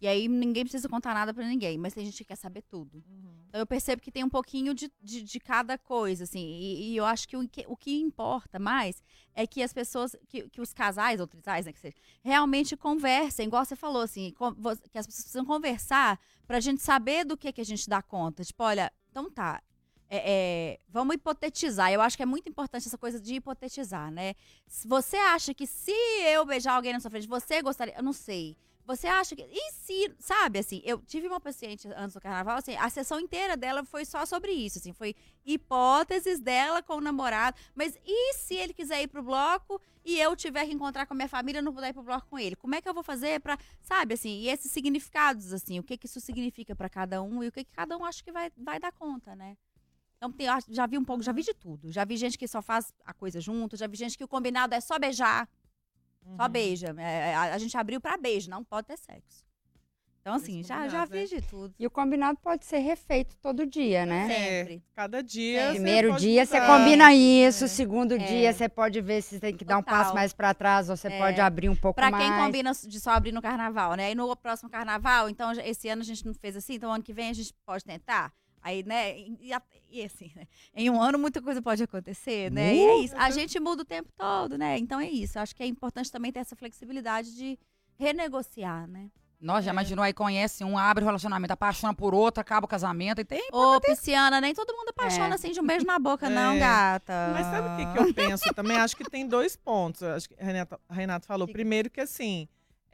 E aí ninguém precisa contar nada pra ninguém, mas tem gente que quer saber tudo. Então eu percebo que tem um pouquinho de, de, de cada coisa, assim. E, e eu acho que o, que o que importa mais é que as pessoas, que, que os casais ou trisais, né, que seja, realmente conversem, igual você falou, assim, com- que as pessoas precisam conversar pra gente saber do que, que a gente dá conta. Tipo, olha, então tá. é, é, vamos hipotetizar. Eu acho que é muito importante essa coisa de hipotetizar, né? Você acha que se eu beijar alguém na sua frente, você gostaria. Eu não sei. Você acha que. E se. Sabe, assim, eu tive uma paciente antes do carnaval, assim, a sessão inteira dela foi só sobre isso, assim, foi hipóteses dela com o namorado. Mas e se ele quiser ir pro bloco e eu tiver que encontrar com a minha família não puder ir pro bloco com ele? Como é que eu vou fazer pra. Sabe, assim, e esses significados, assim, o que que isso significa pra cada um e o que que cada um acha que vai, vai dar conta, né? Então, tem, já vi um pouco, já vi de tudo. Já vi gente que só faz a coisa junto, já vi gente que o combinado é só beijar. Uhum. Só beija. É, a, a gente abriu pra beijo, não pode ter sexo. Então, assim, Esse já, já né? vi de tudo. E o combinado pode ser refeito todo dia, né? É, Sempre. cada dia. É. Primeiro pode dia você combina isso, É. segundo É. dia você pode ver se tem que dar um Total. passo mais pra trás ou você É. pode abrir um pouco Pra mais. quem combina de só abrir no carnaval, né? E no próximo carnaval, então esse ano a gente não fez assim, então ano que vem a gente pode tentar. Aí, né? E, e a- assim, né? Em um ano muita coisa pode acontecer, né? E é isso. A gente muda o tempo todo, né? Então é isso. Acho que é importante também ter essa flexibilidade de renegociar, né? Nós já imaginou aí, conhece um, abre o relacionamento, apaixona por outro, acaba o casamento e tem. Ô, Pisciana, nem todo mundo apaixona É. assim de um beijo na boca, não, É. gata. Mas sabe o que, que eu penso também? Acho que tem dois pontos. Acho que a Renata, a Renata falou. Primeiro que assim,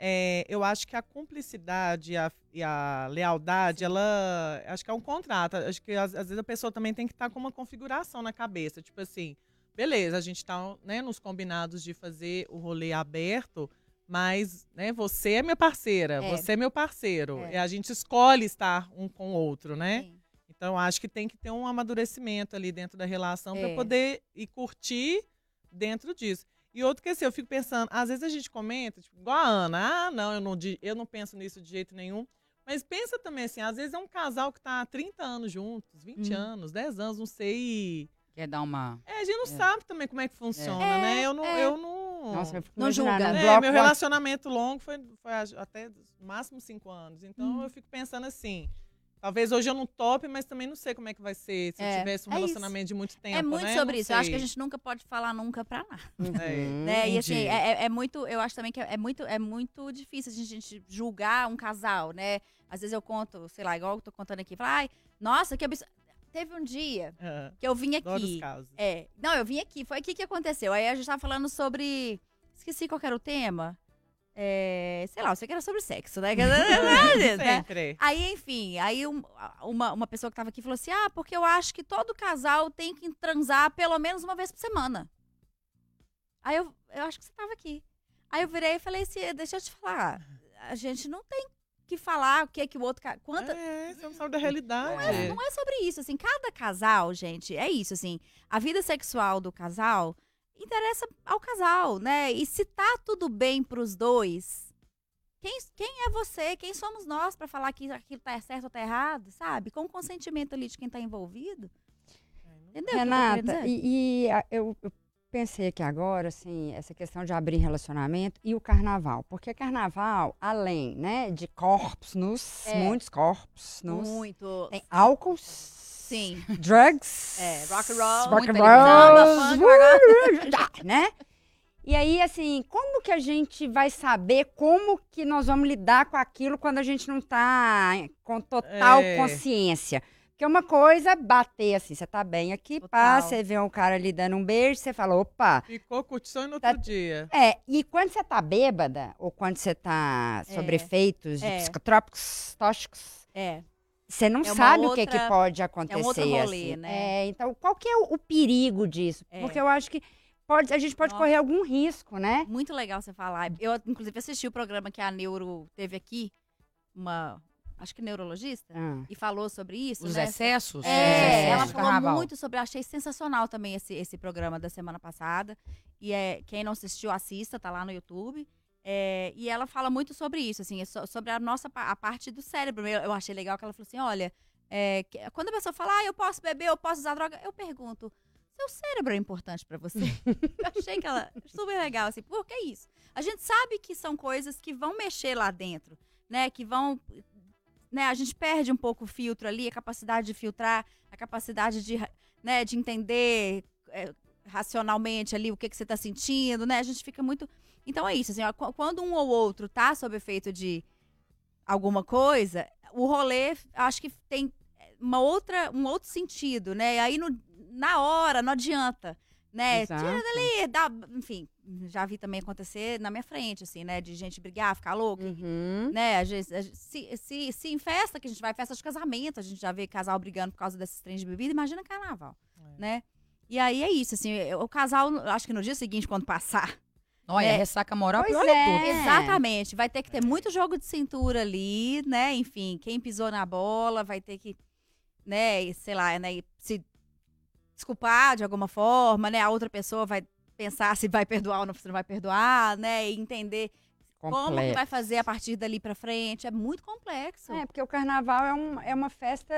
é, eu acho que a cumplicidade e a, e a lealdade, ela. Acho que é um contrato. Acho que às, às vezes a pessoa também tem que estar com uma configuração na cabeça. Tipo assim, beleza, a gente está né, nos combinados de fazer o rolê aberto. Mas, né, você é minha parceira, É. você é meu parceiro. É. E a gente escolhe estar um com o outro, né? Sim. Então, acho que tem que ter um amadurecimento ali dentro da relação para É. poder ir curtir dentro disso. E outro que assim, eu fico pensando, às vezes a gente comenta, tipo, igual a Ana, ah, não, eu não, eu não penso nisso de jeito nenhum. Mas pensa também assim, às vezes é um casal que tá há 30 anos juntos, 20 Hum. anos, 10 anos, não sei. Quer dar uma. É, a gente não É. sabe também como é que funciona, É, né? Eu não. é. Eu não... Nossa, eu fico Não julga. um É, bloco meu relacionamento longo foi, foi até máximo cinco anos. Então Hum. eu fico pensando assim. Talvez hoje eu não tope, mas também não sei como é que vai ser se É, eu tivesse um é isso. relacionamento de muito tempo. É muito né? sobre Não isso. Eu acho que a gente nunca pode falar nunca pra nada. É. Uhum. né? E assim, é, é- é muito, eu acho também que é muito, é muito difícil a gente julgar um casal, né? Às vezes eu conto, sei lá, igual eu tô contando aqui, falar, ai, nossa, que absurdo. Teve um dia É, que eu vim aqui. casos. É, não, eu vim aqui, foi aqui que aconteceu. Aí a gente tava falando sobre. Esqueci qual era o tema. É, sei lá, eu sei que era sobre sexo, né? né? Sempre. Aí, enfim, aí um- uma, uma pessoa que tava aqui falou assim: ah, porque eu acho que todo casal tem que transar pelo menos uma vez por semana. Aí eu, eu acho que você tava aqui. Aí eu virei e falei assim: deixa eu te falar, a gente não tem que falar o que é que o outro. Quanta, É, você não sabe da realidade. não é sobre isso, assim, cada casal, gente, é isso, assim, a vida sexual do casal interessa ao casal, né? E se tá tudo bem pros dois, quem, quem é você? Quem somos nós pra falar que aquilo tá certo ou tá errado, sabe? Com o consentimento ali de quem tá envolvido. Entendeu? o que eu tô querendo Renata, e, e a- eu, eu pensei aqui agora, assim, essa questão de abrir relacionamento e o carnaval. Porque carnaval, além, né, de corpos nus, É. muitos corpos nus, Muito. tem álcool, Sim. drugs, É, rock and roll, rock and roll, né? E aí, assim, como que a gente vai saber como que nós vamos lidar com aquilo quando a gente não tá com total É. consciência? Porque uma coisa é bater assim, você tá bem aqui, pá, Total. você vê um cara ali dando um beijo, você fala, opa. Ficou curtição no Tá- outro dia. É, e quando você tá bêbada, ou quando você tá sob É. efeitos de É. psicotrópicos, tóxicos, É. você não É sabe o que, outra- que pode acontecer. outro rolê, assim. né? É, então, qual que é o, o perigo disso? É. Porque eu acho que pode, a gente pode Nossa. correr algum risco, né? Muito legal você falar. Eu, inclusive, assisti o programa que a Neuro teve aqui, uma, acho que neurologista, Ah. e falou sobre isso, Os né? excessos? os É, excessos ela falou carnaval. muito sobre, eu achei sensacional também esse, esse programa da semana passada. E é, quem não assistiu, assista, tá lá no YouTube. É, e ela fala muito sobre isso, assim, é so- sobre a nossa a parte do cérebro. Eu, eu achei legal que ela falou assim: olha, é, que- quando a pessoa fala, ah, eu posso beber, eu posso usar droga, eu pergunto. Seu cérebro é importante pra você? eu achei que ela super legal, assim, por que isso? A gente sabe que são coisas que vão mexer lá dentro. né, que vão né, a gente perde um pouco o filtro ali, a capacidade de filtrar, a capacidade de, né, de entender é, racionalmente ali o que, que você está sentindo, né? A gente fica muito. Então é isso, assim, ó, qu- quando um ou outro tá sob efeito de alguma coisa, o rolê acho que tem uma outra, um outro sentido, né? E aí no- na hora não adianta, né? Exato. Tira dali, dá, enfim, já vi também acontecer na minha frente, assim, né? De gente brigar, ficar louca, Uhum. né? A gente- se, se, se em festa, que a gente vai, festa de casamento, a gente já vê casal brigando por causa desses trens de bebida, imagina carnaval, É. né? E aí é isso, assim, o casal, acho que no dia seguinte, quando passar, Olha, É. ressaca moral, Pois pior é é. exatamente, vai ter que ter muito jogo de cintura ali, né? Enfim, quem pisou na bola vai ter que, né, sei lá, né, se desculpar de alguma forma, né? A outra pessoa vai pensar se vai perdoar ou não, se não vai perdoar, né? E entender como que Complexo. vai fazer a partir dali pra frente. É muito complexo. É, porque o carnaval é, um- é uma festa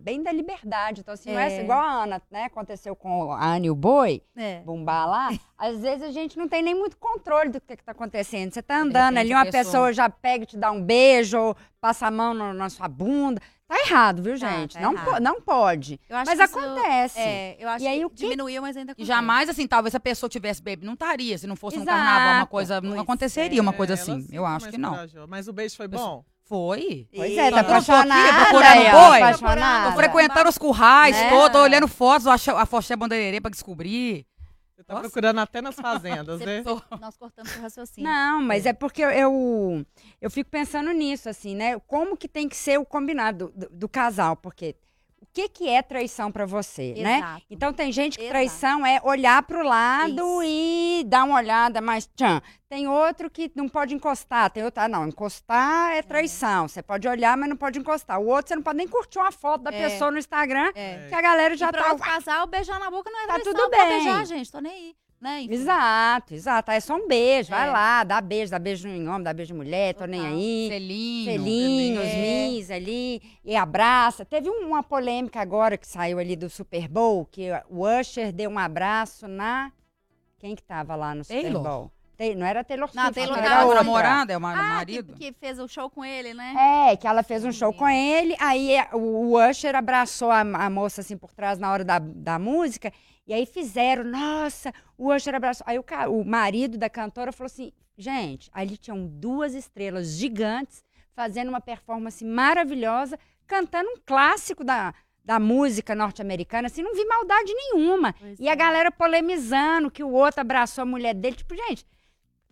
bem da liberdade. Então, assim, não é É. igual a Ana, né? Aconteceu com a Ana e o Boi, É. bombar lá. Às vezes a gente não tem nem muito controle do que, que tá acontecendo. Você tá andando ali, uma pessoa- pessoa já pega e te dá um beijo, ou passa a mão no- na sua bunda. Tá errado, viu, Tá, gente? tá não, errado. po- não pode. Eu acho Mas que isso- acontece. É, eu acho E aí, que o que- diminuiu, mas ainda E acontece. jamais, assim, talvez se a pessoa tivesse bebido, não estaria. Se não fosse um Exato. carnaval, uma coisa. Não Pois aconteceria uma É, coisa ela assim. sim Eu acho que não. corajosa. Mas o beijo foi bom? Foi. Pois é, tá Eu tô aqui apaixonada. procurando aí, boi. apaixonada. Tô frequentando os currais, Né? tô, tô olhando fotos, a, a Foché Bandeirê pra descobrir. Você tá Nossa. procurando até nas fazendas, né? Nós cortamos o raciocínio. Não, mas é porque eu, eu, eu fico pensando nisso, assim, né? Como que tem que ser o combinado do, do casal? Porque o que, que é traição pra você, né? Exato. Então tem gente que Exato. traição é olhar pro lado Isso. e dar uma olhada mais tchan. Tem outro que não pode encostar, tem outro, ah, não, encostar é traição. Você pode olhar, mas não pode encostar. O outro você não pode nem curtir uma foto da É. pessoa no Instagram, É. que a galera Já e tá outro casal, beijar na boca não é Tá traição, tudo pode bem. beijar, gente, tô nem aí. Né? Enfim. Exato, exato. É só um beijo, vai É. lá, dá beijo, dá beijo em homem, dá beijo em mulher, tô nem Total. aí. Selinho. Selinho, os mis ali, e abraça. Teve um- uma polêmica agora que saiu ali do Super Bowl, que o Usher deu um abraço na... Quem que tava lá no Super. Bowl? Não era Taylor Não, Swift, Taylor era tava Era o outra. namorado, é o Ah, que, marido? que fez o show com ele, né? É, que ela fez um show com ele, aí o, o Usher abraçou a, a moça assim por trás na hora da, da música, e aí fizeram, nossa, o Usher abraçou. Aí o, ca- o marido da cantora falou assim, gente, ali tinham duas estrelas gigantes fazendo uma performance maravilhosa, cantando um clássico da, da música norte-americana, assim, não vi maldade nenhuma. Pois E a é. galera polemizando que o outro abraçou a mulher dele, tipo, gente,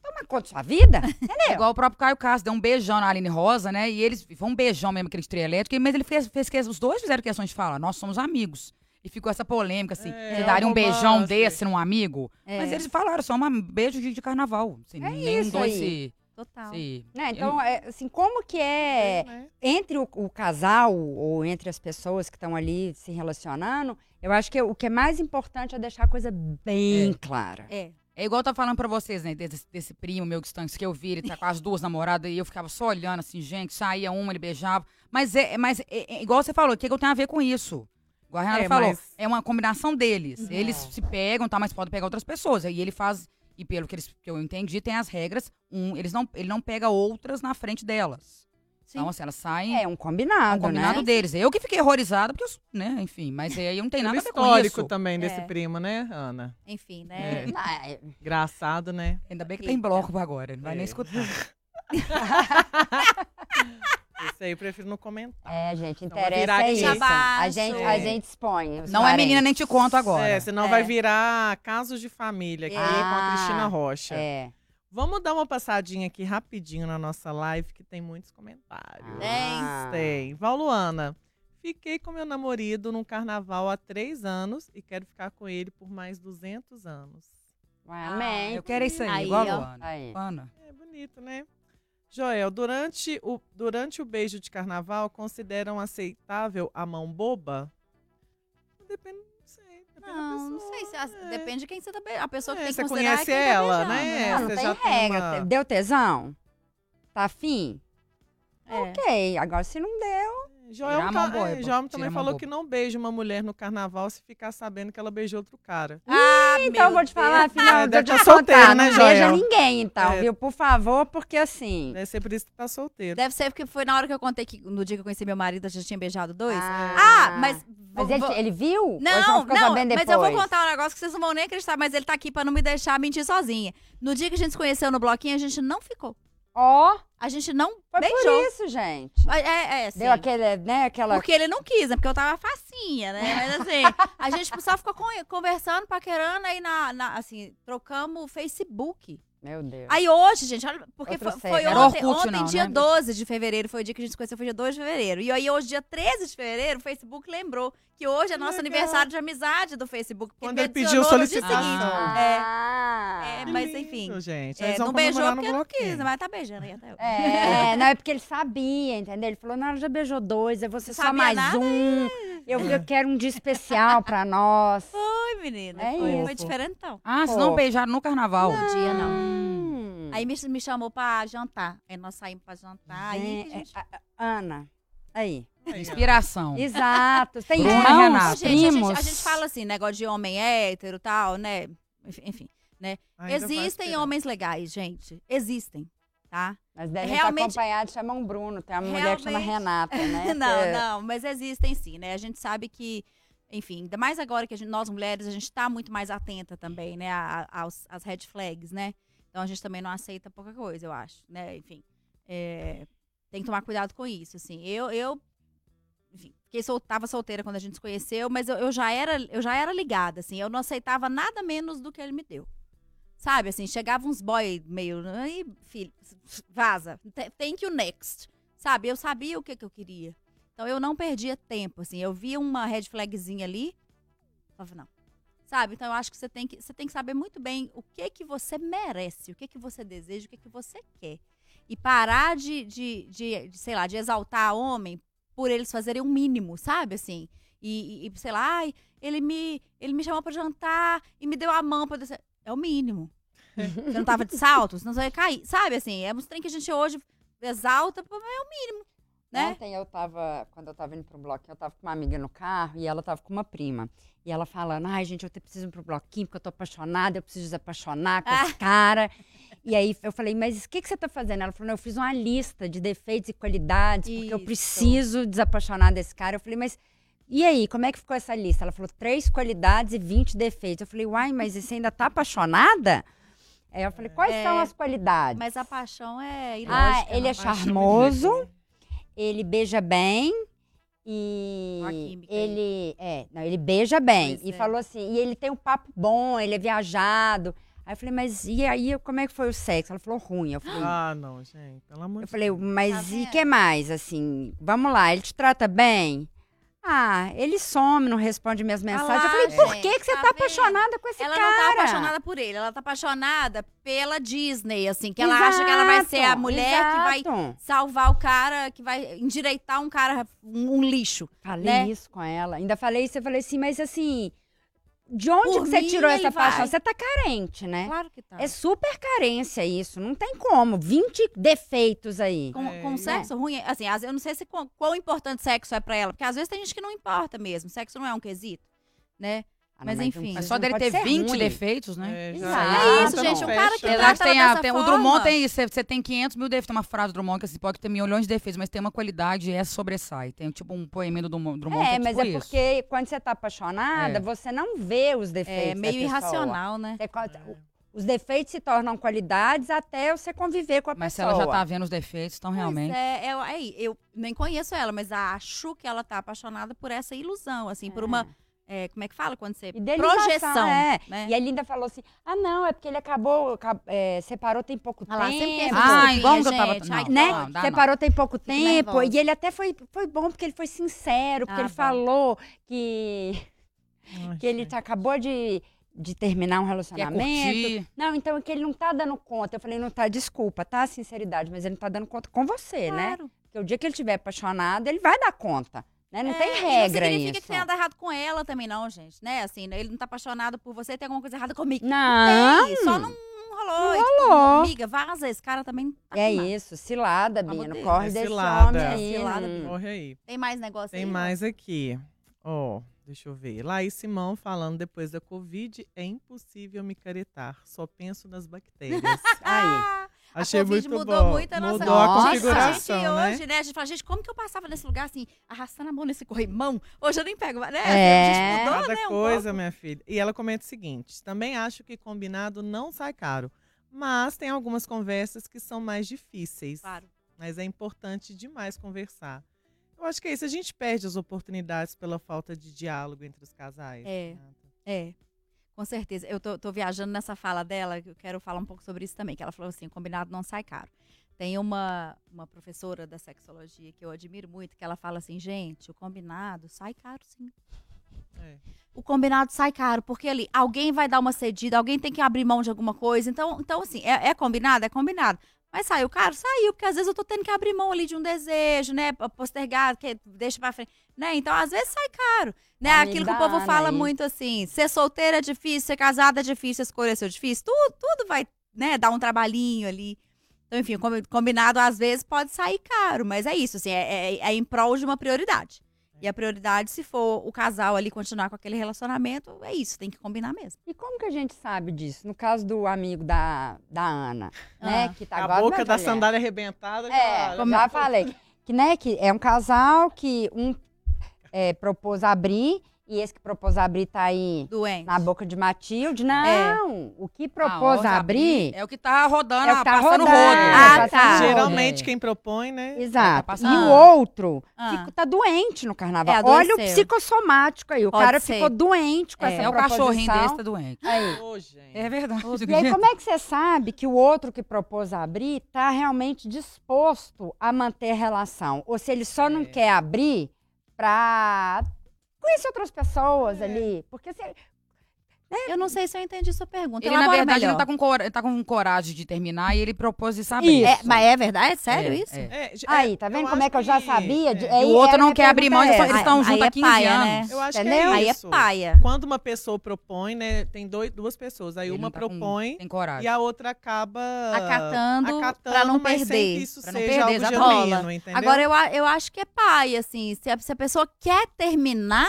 toma conta da sua vida, É entendeu? igual o próprio Caio Castro, deu um beijão na Aline Rosa, né? E eles, foi um beijão mesmo, aquele trio elétrico, mas ele fez, fez que os dois fizeram questão de falar, nós somos amigos. E ficou essa polêmica, assim, É, você é daria um beijão desse num amigo? É. Mas eles falaram, só um beijo de, de carnaval. Assim, nenhum isso dois aí. se... Total. se- Né, Então, é, assim, como que é Né? entre o, o casal ou entre as pessoas que estão ali se relacionando? Eu acho que o que é mais importante é deixar a coisa bem clara. É. É igual eu tava falando pra vocês, né? Desse, desse primo meu que, estão- que eu vi, ele tá com as duas namoradas e eu ficava só olhando assim, gente, saía uma, ele beijava. Mas é, mas é, é igual você falou, o que, que eu tenho a ver com isso? Igual a Renata É, falou, mas- é uma combinação deles. Uhum. Eles se pegam, tá, mas podem pegar outras pessoas. E ele faz, e pelo que, eles, que eu entendi, tem as regras. Um, eles não, ele não pega outras na frente delas. Sim. Então, assim, elas saem. É um É combinado, um combinado né? deles. Eu que fiquei horrorizada, porque, eu, né, enfim, mas aí não tem Pelo nada a ver com histórico isso. também desse É. primo, né, Ana? Enfim, né? É. É- Engraçado, né? Ainda bem que tem bloco agora, não vai É. nem escutar. Esse aí eu prefiro não comentar. É, gente, Então interessa é isso. Jabaço. A gente, a gente expõe. Não é menina, parentes. nem te conto agora. É, senão É. vai virar casos de família aqui com a Ah, Cristina Rocha. É. Vamos dar uma passadinha aqui rapidinho na nossa live, que tem muitos comentários. Ah. Tem. Valuana, fiquei com meu namorado num carnaval há três anos e quero ficar com ele por mais 200 anos. Ué, Amém. Eu quero isso aí, Aí, igual a. Luana. Aí. Luana. É bonito, né? Joel, durante o, durante o beijo de carnaval, consideram aceitável a mão boba? Depende, não sei. Depende Não, não pessoa, sei se é. depende de quem você tá beijando. A pessoa que É, tem que você considerar é conhece quem tá ela, beijando, né? Não, não Você tem já tem regra. uma- Deu tesão? Tá afim? É. Ok. Agora, se não deu, Joel, Tirar a mão boba, é, Joel tira também a mão falou que não beija uma mulher no carnaval se ficar sabendo que ela beijou outro cara. Ah, Então, eu vou te falar, afinal, É, deve deixa eu te tá solteiro, contar, né, não beija Joel? ninguém, então, É. viu? Por favor, porque assim... Deve ser por isso que tá solteiro. Deve ser porque foi na hora que eu contei que no dia que eu conheci meu marido, eu já tinha beijado dois. Ah, Ah, mas. Mas vou- ele, vou- ele viu? Não, não, mas eu vou contar um negócio que vocês não vão nem acreditar, mas ele tá aqui pra não me deixar mentir sozinha. No dia que a gente se conheceu no bloquinho, a gente não ficou. Ó, A gente não foi beijou. por isso, gente. É, é, é, sim. Deu aquele, né, aquela... Porque ele não quis, né? Porque eu tava facinha, né? Mas assim, a gente só ficou con- conversando, paquerando, aí na, na- assim, trocamos o Facebook. Meu Deus. Aí hoje, gente, olha, porque Outro foi, foi né? Ontem, Orkut, ontem não, dia né? 12 de fevereiro, foi o dia que a gente se conheceu, foi dia 2 de fevereiro. E aí hoje, dia 13 de fevereiro, o Facebook lembrou que hoje é nosso legal. aniversário de amizade do Facebook. Quando ele pediu solicitação. Ah. É, Que mas lindo, enfim. gente. É, não beijou porque não quis, bloquinho. mas tá beijando aí até hoje. É, não, é porque ele sabia, entendeu? Ele falou, não, ela já beijou dois, vou ser só mais nada? um. Eu, eu quero um dia especial pra nós. Foi, menina. É foi, isso. foi diferentão. Ah, vocês Pô. não beijaram no carnaval. No dia, não. Hum. Aí me, me chamou pra jantar. Aí nós saímos pra jantar. Aí É, gente... é, Ana, aí. Inspiração. Exato. Tem Bruna irmãos, Renata. Gente, a gente, a gente fala assim, negócio de homem hétero e tal, né? Enfim, né? Ainda Existem homens legais, gente. Existem, tá? Mas devem Realmente- estar acompanhados, chamam Bruno. Tem uma mulher que chama Realmente- Renata, né? não, Que- não, mas existem sim, né? A gente sabe que, enfim, ainda mais agora que a gente- nós mulheres, a gente tá muito mais atenta também, né? a- a- aos, às red flags, né? Então a gente também não aceita pouca coisa, eu acho, né? Enfim, é, tem que tomar cuidado com isso, assim. Eu, eu enfim, fiquei sol, tava solteira quando a gente se conheceu, mas eu, eu já era, eu já era ligada, assim. Eu não aceitava nada menos do que ele me deu. Sabe, assim, chegava uns boy meio, aí, filho, vaza, Th- thank you next. Sabe, eu sabia o que, que eu queria. Então eu não perdia tempo, assim. Eu via uma red flagzinha ali, falava, não. Sabe? Então eu acho que você tem que, você tem que saber muito bem o que que você merece, o que que você deseja, o que que você quer. E parar de, de, de, de, sei lá, de exaltar homem por eles fazerem o mínimo, sabe? Assim. E, e- sei lá, ai, ele me, ele me chamou pra jantar e me deu a mão pra descer. É o mínimo. Você não tava de salto, senão você ia cair. Sabe, assim, é um trem que a gente hoje exalta, é o mínimo, né? Ontem eu tava, quando eu tava indo pro bloquinho, eu tava com uma amiga no carro e ela tava com uma prima. E ela falando, ai, gente, eu preciso ir pro bloquinho porque eu tô apaixonada, eu preciso desapaixonar com esse cara. E aí eu falei, mas o que, que você tá fazendo? Ela falou, eu fiz uma lista de defeitos e qualidades, porque eu Isso. preciso desapaixonar desse cara. Eu falei, mas e aí, como é que ficou essa lista? Ela falou, três qualidades e 20 defeitos. Eu falei, uai, mas você ainda tá apaixonada? Aí eu falei, quais É, são as qualidades? Mas a paixão é Ah, ilógica. ele não é Paixão charmoso, ele beija bem e ele é, não, ele beija bem Pois e é. falou assim, e ele tem um papo bom, ele é viajado. Aí eu falei, mas e aí, como é que foi o sexo? Ela falou ruim. Eu falei, Ah, não, gente. Pelo amor eu de falei, Deus. mas Tá e que mais assim? Vamos lá, ele te trata bem? Ah, ele some, não responde minhas mensagens. lá, eu falei, por gente, que, que você tá tá, apaixonada com esse ela cara? não tá apaixonada por ele, ela tá apaixonada pela Disney, assim, que ela acha que ela vai ser a Exato, mulher que vai exato. salvar o cara, que vai endireitar um cara, um, um lixo. Falei né? isso com ela. Ainda falei isso, eu falei assim, mas assim, de onde Por que você mim, tirou essa paixão? Você tá carente, né? Claro que tá. É super carência isso, não tem como. 20 defeitos aí. Com, É, com e- sexo ruim, assim, às- eu não sei se quão, quão importante sexo é pra ela, porque às vezes tem gente que não importa mesmo, sexo não é um quesito, né? Ah, mas enfim. Mas precisa- só dele ter ser 20 ruim. defeitos, né? É, É isso, já gente, não um cara que trata tem, ela a, dessa tem- o. Drummond tem isso. Você, tem 500 mil defeitos. Tem uma frase do Drummond que você pode ter milhões de defeitos, mas tem uma qualidade e essa sobressai. Tem tipo um poema do Drummond Drummond que É, é mas tipo é isso. porque quando você tá apaixonada, É. você não vê os defeitos. É meio irracional, né? Você co- Os defeitos se tornam qualidades até você conviver com a Mas se pessoa. ela já tá vendo os defeitos, então realmente. Pois é, eu, aí, eu nem conheço ela, mas acho que ela tá apaixonada por essa ilusão, assim, por uma. É, como é que fala quando você. Projeção. é. né? E ele ainda falou assim: ah, não, é porque ele acabou, acab- é, separou tem pouco Ah lá, tempo. essa Ah, igual que eu tava- não, Ai, né? não, dá Separou tem pouco Fico tempo. nervosa. E ele até foi, foi bom porque ele foi sincero, porque Ah, ele bom. falou que, que ele tá- acabou de, de terminar um relacionamento. Não, então é que ele não tá dando conta. Eu falei, não tá, desculpa, tá? Sinceridade, mas ele não tá dando conta com você, né? Claro. Porque o dia que ele estiver apaixonado, ele vai dar conta. Né? Não É, tem regra Não significa isso. que tem nada errado com ela também, não, gente. Né? Assim, ele não tá apaixonado por você, tem alguma coisa errada comigo. Não. Tem, só não, não rolou. Não tipo, rolou. Amiga, vaza, esse cara também tá É isso, cilada, Bino. ter. Corre É desse cilada. homem É aí. cilada, hum. Corre aí. Tem mais negócio Tem aí? mais aqui. Ó, deixa eu ver. Laís Simão falando depois da Covid, é impossível me caretar. Só penso nas bactérias. Aí. Achei a Covid muito mudou bom. muito a nossa Mudou a Nossa. configuração, gente, né? hoje, né? A gente fala, gente, como que eu passava nesse lugar assim, arrastando a mão nesse corrimão? Hoje eu nem pego, né? É. A gente mudou, Cada né? um coisa, pouco. minha filha. E ela comenta o seguinte: também acho que combinado não sai caro. Mas tem algumas conversas que são mais difíceis. Claro. Mas é importante demais conversar. Eu acho que é isso. A gente perde as oportunidades pela falta de diálogo entre os casais. É. Renata. É, com certeza. Eu tô, tô viajando nessa fala dela, eu quero falar um pouco sobre isso também, que ela falou assim, o combinado não sai caro. Tem uma, uma professora da sexologia que eu admiro muito, que ela fala assim, gente, o combinado sai caro sim. É. O combinado sai caro, porque ali alguém vai dar uma cedida, alguém tem que abrir mão de alguma coisa. Então, então assim, é, é combinado? É combinado. Mas saiu caro? Saiu, porque às vezes eu tô tendo que abrir mão ali de um desejo, né? Postergar, que deixa pra frente. Né? Então, às vezes sai caro. Né? Amiga Aquilo que o povo Ana fala aí. muito assim: ser solteira é difícil, ser casada é difícil, escolher ser difícil. Tudo, tudo vai né, dar um trabalhinho ali. Então, enfim, combinado às vezes pode sair caro, mas é isso, assim, é, é- é em prol de uma prioridade. E a prioridade, se for o casal ali continuar com aquele relacionamento, é isso, tem que combinar mesmo. E como que a gente sabe disso? No caso do amigo da, da Ana, né? Ah. Que tá a igual boca da mulher. sandália arrebentada. É, já, já falei. Que, né, que é um casal que um é, propôs abrir e esse que propôs abrir tá aí Doente. na boca de Matilde. Não, É. o que Ah, propôs hoje abrir... É o que tá rodando, É o que tá passando rodando. rodo. Ah, passando tá. rodo. Geralmente É. quem propõe, né? Exato. tá e o outro Ah. tá doente no carnaval. É, Olha o adoeceu. psicosomático aí. O Pode cara ser. ficou doente com É. essa É o cachorrinho proposição. desse tá doente. Aí. Gente. É verdade. E aí, como é que você sabe que o outro que propôs abrir tá realmente disposto a manter a relação? Ou se ele só não É. quer abrir pra conhecer outras pessoas ali? Porque se, Eu não sei se eu entendi sua pergunta. Ele, na Elabora verdade, melhor. não tá com, cora- tá com coragem de terminar e ele propôs isso. É, mas é verdade? É sério É, isso? é. É, Aí, é, tá vendo eu como é que eu já sabia? De- é. E o outro não quer abrir mão, eles é estão juntos há é 15 paia, anos. né? Eu acho Entendeu? que é Aí é paia. Quando uma pessoa propõe, né? Tem dois, duas pessoas. Aí Ele uma tá com- propõe Tem coragem. e a outra acaba Acatando, acatando pra não mas sem perder. que isso Pra não seja perder, algo genuíno, entendeu? Agora, eu, acho que é pai, assim. Se a, se a pessoa quer terminar,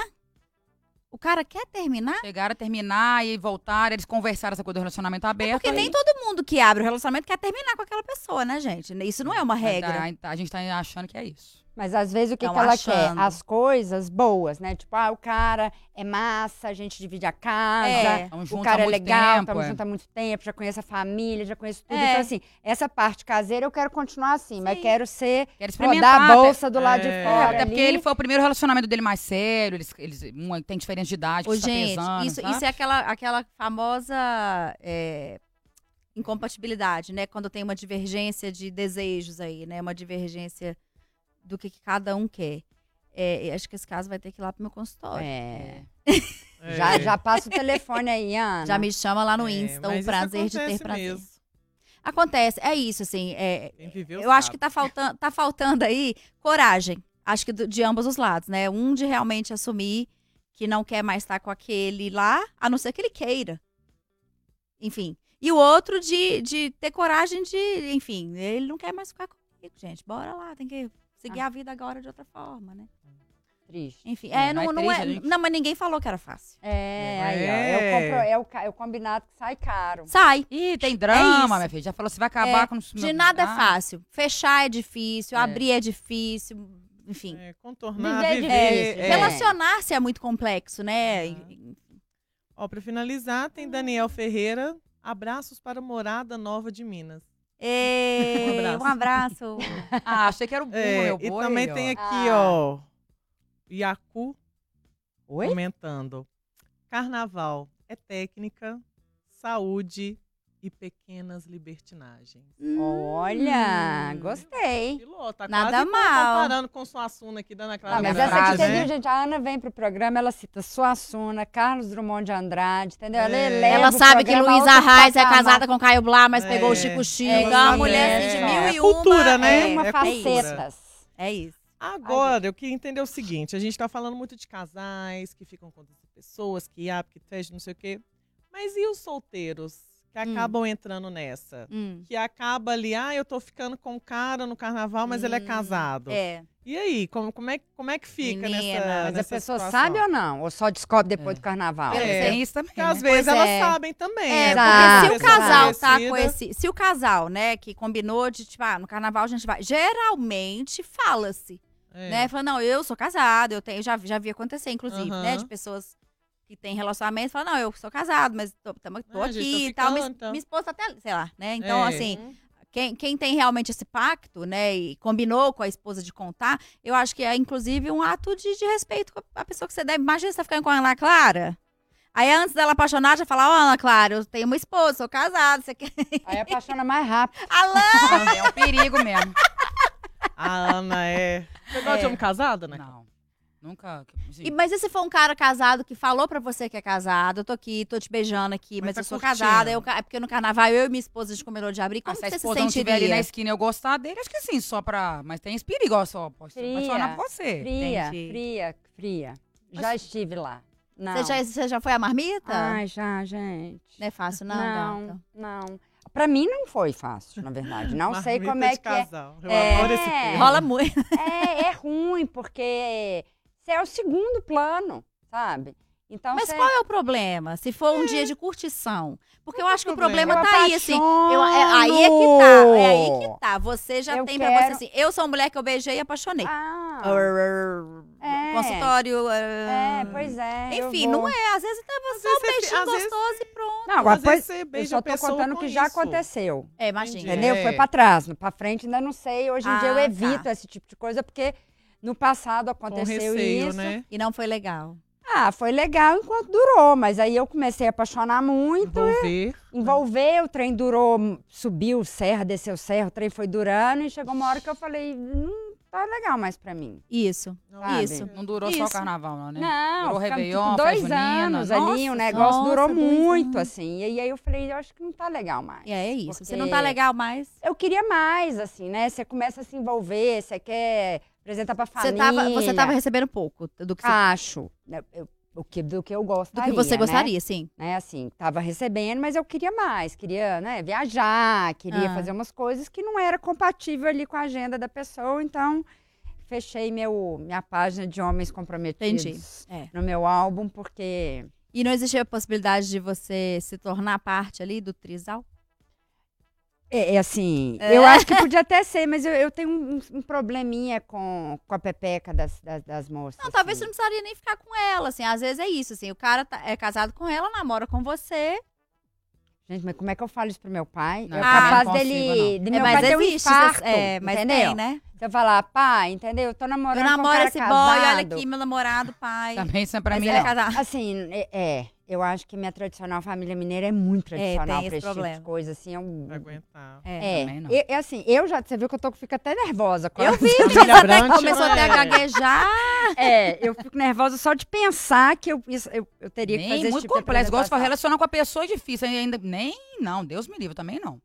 o cara quer terminar. Chegaram a terminar e voltaram, eles conversaram essa coisa do relacionamento aberto. Porque nem aí- todo mundo que abre o relacionamento quer terminar com aquela pessoa, né, gente? Isso não é uma regra. A, a gente tá achando que é isso. Mas às vezes o que, que ela achando. quer? As coisas boas, né? Tipo, ah, o cara é massa, a gente divide a casa, É. Tamo o cara é legal, tempo, estamos é. juntos há muito tempo, já conheço a família, já conheço tudo. É. Então, assim, essa parte caseira eu quero continuar assim, mas Sim. quero ser, Quero experimentar. rodar a bolsa do lado É. de É, fora até porque ali. ele foi o primeiro relacionamento dele mais sério, eles, eles um tem diferença de idade, Ô, tá gente, pesando, isso, sabe? isso é aquela, aquela famosa é, incompatibilidade, né? Quando tem uma divergência de desejos aí, né? Uma divergência do que, que cada um quer. É, acho que esse caso vai ter que ir lá pro meu consultório. É. É. Já, já passa o telefone aí, Ana. Já me chama lá no É, Insta, o prazer de ter prazer. mesmo. Acontece, é isso, assim. é, eu acho sabe. que tá faltando, tá faltando aí coragem. Acho que do- de ambos os lados, né? Um de realmente assumir que não quer mais estar com aquele lá, a não ser que ele queira. Enfim. E o outro de, de ter coragem de, enfim, ele não quer mais ficar comigo, gente. Bora lá, tem que seguir Ah. a vida agora de outra forma, né? Triste. Enfim, É, é, não, mas não triste, é. gente- Não, mas ninguém falou que era fácil. É, aí, ó. É. É o, compro- é o ca- é o combinado que sai caro. Sai. Ih, tem isso. drama, minha filha. Já falou, você vai acabar É, com... De nada é Ah, fácil. Fechar é difícil, É. abrir é difícil, enfim. É, contornar, Viver é viver. difícil, é. Relacionar-se é muito complexo, né? Aham. Ó, pra finalizar, tem Daniel Ferreira. Abraços para a morada nova de Minas. Ei, Um um abraço. Ah, achei que era o boi, É, o e boi, também ó. tem aqui, Ah. ó, Yaku Oi? comentando. Carnaval é técnica, saúde e pequenas libertinagens. Olha, Hum. gostei. Piloto, tá Nada quase mal. comparando com Suassuna aqui, dando aquela Ah, mas minha essa aqui, né? entendeu, gente? A Ana vem pro programa, ela cita Suassuna, Carlos Drummond de Andrade, entendeu? Ela, É. eleva Ela sabe que Luísa Reis é casada com Caio Blá, mas É. pegou o Chico Chico. É É uma mulher mesmo. assim, de É mil e uma. cultura, né? É, Uma É facetas. é isso. Agora, eu queria entender o seguinte: a gente tá falando muito de casais que ficam com outras pessoas, que abre, que fecha, não sei o quê. Mas e os solteiros que acabam entrando nessa. Hum. Que acaba ali, ah, eu tô ficando com o cara no carnaval, mas ele é Hum, casado. É. E aí, como, como, é, como é que fica Menina, nessa Mas a nessa pessoa situação? sabe ou não? Ou só descobre depois É. do carnaval? É. Tem isso também. Porque às né? vezes Pois elas é. sabem também. É, né? Exato. porque se o casal tá com esse. Se o casal, né, que combinou de, tipo, ah, no carnaval a gente vai. Geralmente fala-se. É. né? Fala, não, eu sou casado, eu tenho, já, já vi acontecer, inclusive, né? De pessoas que têm relacionamento, falam, não, eu sou casado, mas tô, tamo- tô Ah, aqui gente, tô e tal. Minha, então. esposa tá até, sei lá, né? Então, É. assim, quem, quem tem realmente esse pacto, né, e combinou com a esposa de contar, eu acho que é, inclusive, um ato de, de respeito com a pessoa que você deve. Imagina você tá ficando com a Ana Clara. Aí, antes dela apaixonar, já fala, ó, Ana Clara, eu tenho uma esposa, sou casado, você quer... Aí apaixona mais rápido. Alã! É um perigo mesmo. A Ana é. Você gosta de É. homem casado, né? Não. Nunca. assim, E, mas e se for um cara casado que falou pra você que é casado, eu tô aqui, tô te beijando aqui, Mas mas, tá eu sou curtindo. casada, eu, é porque no carnaval eu e minha esposa a gente combinou de abrir, ah, como se que a se esposa não estiver ali na sentiria? esquina e eu gostar dele, acho que sim, só pra. Mas tem perigo, ó, só. Pode Fria. apaixonar por você. Fria, Entendi. fria, fria. Já estive lá. Não. Você já, você já foi a marmita? Ai, já, gente. Não é fácil, não, não, gata? não. Pra mim não foi fácil, na verdade. Não sei como é de que é. casal. Eu É. adoro esse termo. Rola muito. É, é ruim, porque é o segundo plano, sabe? Então Mas você- qual é o problema? Se for um dia de curtição. Porque eu é acho que o o problema problema? tá aí, assim. Eu- é- aí é que tá. É aí que tá. Você já Eu tem pra quero- você assim. Eu sou uma mulher que eu beijei e apaixonei. Ah, É. Consultório. é, pois é. eu Enfim, não é. Às vezes Às só um beijinho às vezes- gostoso e pronto. Não, agora você eu só tô contando com que já isso. aconteceu. É, imagina. Entendeu? É. Foi pra trás. Pra frente ainda não sei. Hoje em dia eu Ah, evito tá. esse tipo de coisa, porque no passado aconteceu receio, isso. né? E não foi legal. Ah, foi legal enquanto durou, mas aí eu comecei a apaixonar muito. Envolver. Envolver, o trem durou, subiu serra, desceu serra, o trem foi durando e chegou uma hora que eu falei, não tá legal mais pra mim. Isso. Sabe? Isso. Não durou só o Isso. carnaval, não, né? Não, Durou ficamos, Réveillon, tipo, dois anos ali, o Nossa, negócio nossa, durou muito, anos. assim. E aí eu falei, eu acho que não tá legal mais. E é isso. Você não tá legal mais. Eu queria mais, assim, né? Você começa a se envolver, você quer apresentar pra Você família. tava, você tava recebendo pouco do que, você, Acho. né, eu- o que, do que eu do gostaria, que você né? gostaria, sim. né, assim, tava recebendo, mas eu queria mais, queria, né, viajar, queria Ah. fazer umas coisas que não era compatível ali com a agenda da pessoa, então fechei meu, minha página de homens comprometidos. É. no meu álbum, porque E não existia a possibilidade de você se tornar parte ali do trisal? É, é assim, É. eu acho que podia até ser, mas eu, eu tenho um, um probleminha com, com a pepeca das, das, das moças. Não, talvez você assim. não precisaria nem ficar com ela, assim. Às vezes é isso, assim. O cara tá- é casado com ela, namora com você. Gente, mas como é que eu falo isso pro meu pai? Não, é eu também capaz não consigo, dele, de É, meu mas pai ter um infarto, é, mas entendeu? tem, né? Se eu falar, pai, entendeu? Eu tô namorando Eu com um namoro cara esse boy, casado. olha aqui, meu namorado, pai. Também isso é pra mas mim, ele é. Assim, é, é, eu acho que minha tradicional família mineira é muito tradicional tem pra esse esse tipo problema. de coisa, assim, é um... Aguentar. É. É, Também não. eu- é assim, eu já, você viu que eu tô, fico até nervosa. com Eu vi, até começou até a é? gaguejar. É, eu fico nervosa só de pensar que eu, eu, eu teria que Nem fazer esse muito tipo de complexo. Gosto de apresentação. relacionar com a pessoa é difícil. Ainda, nem, não, Deus me livre, também não.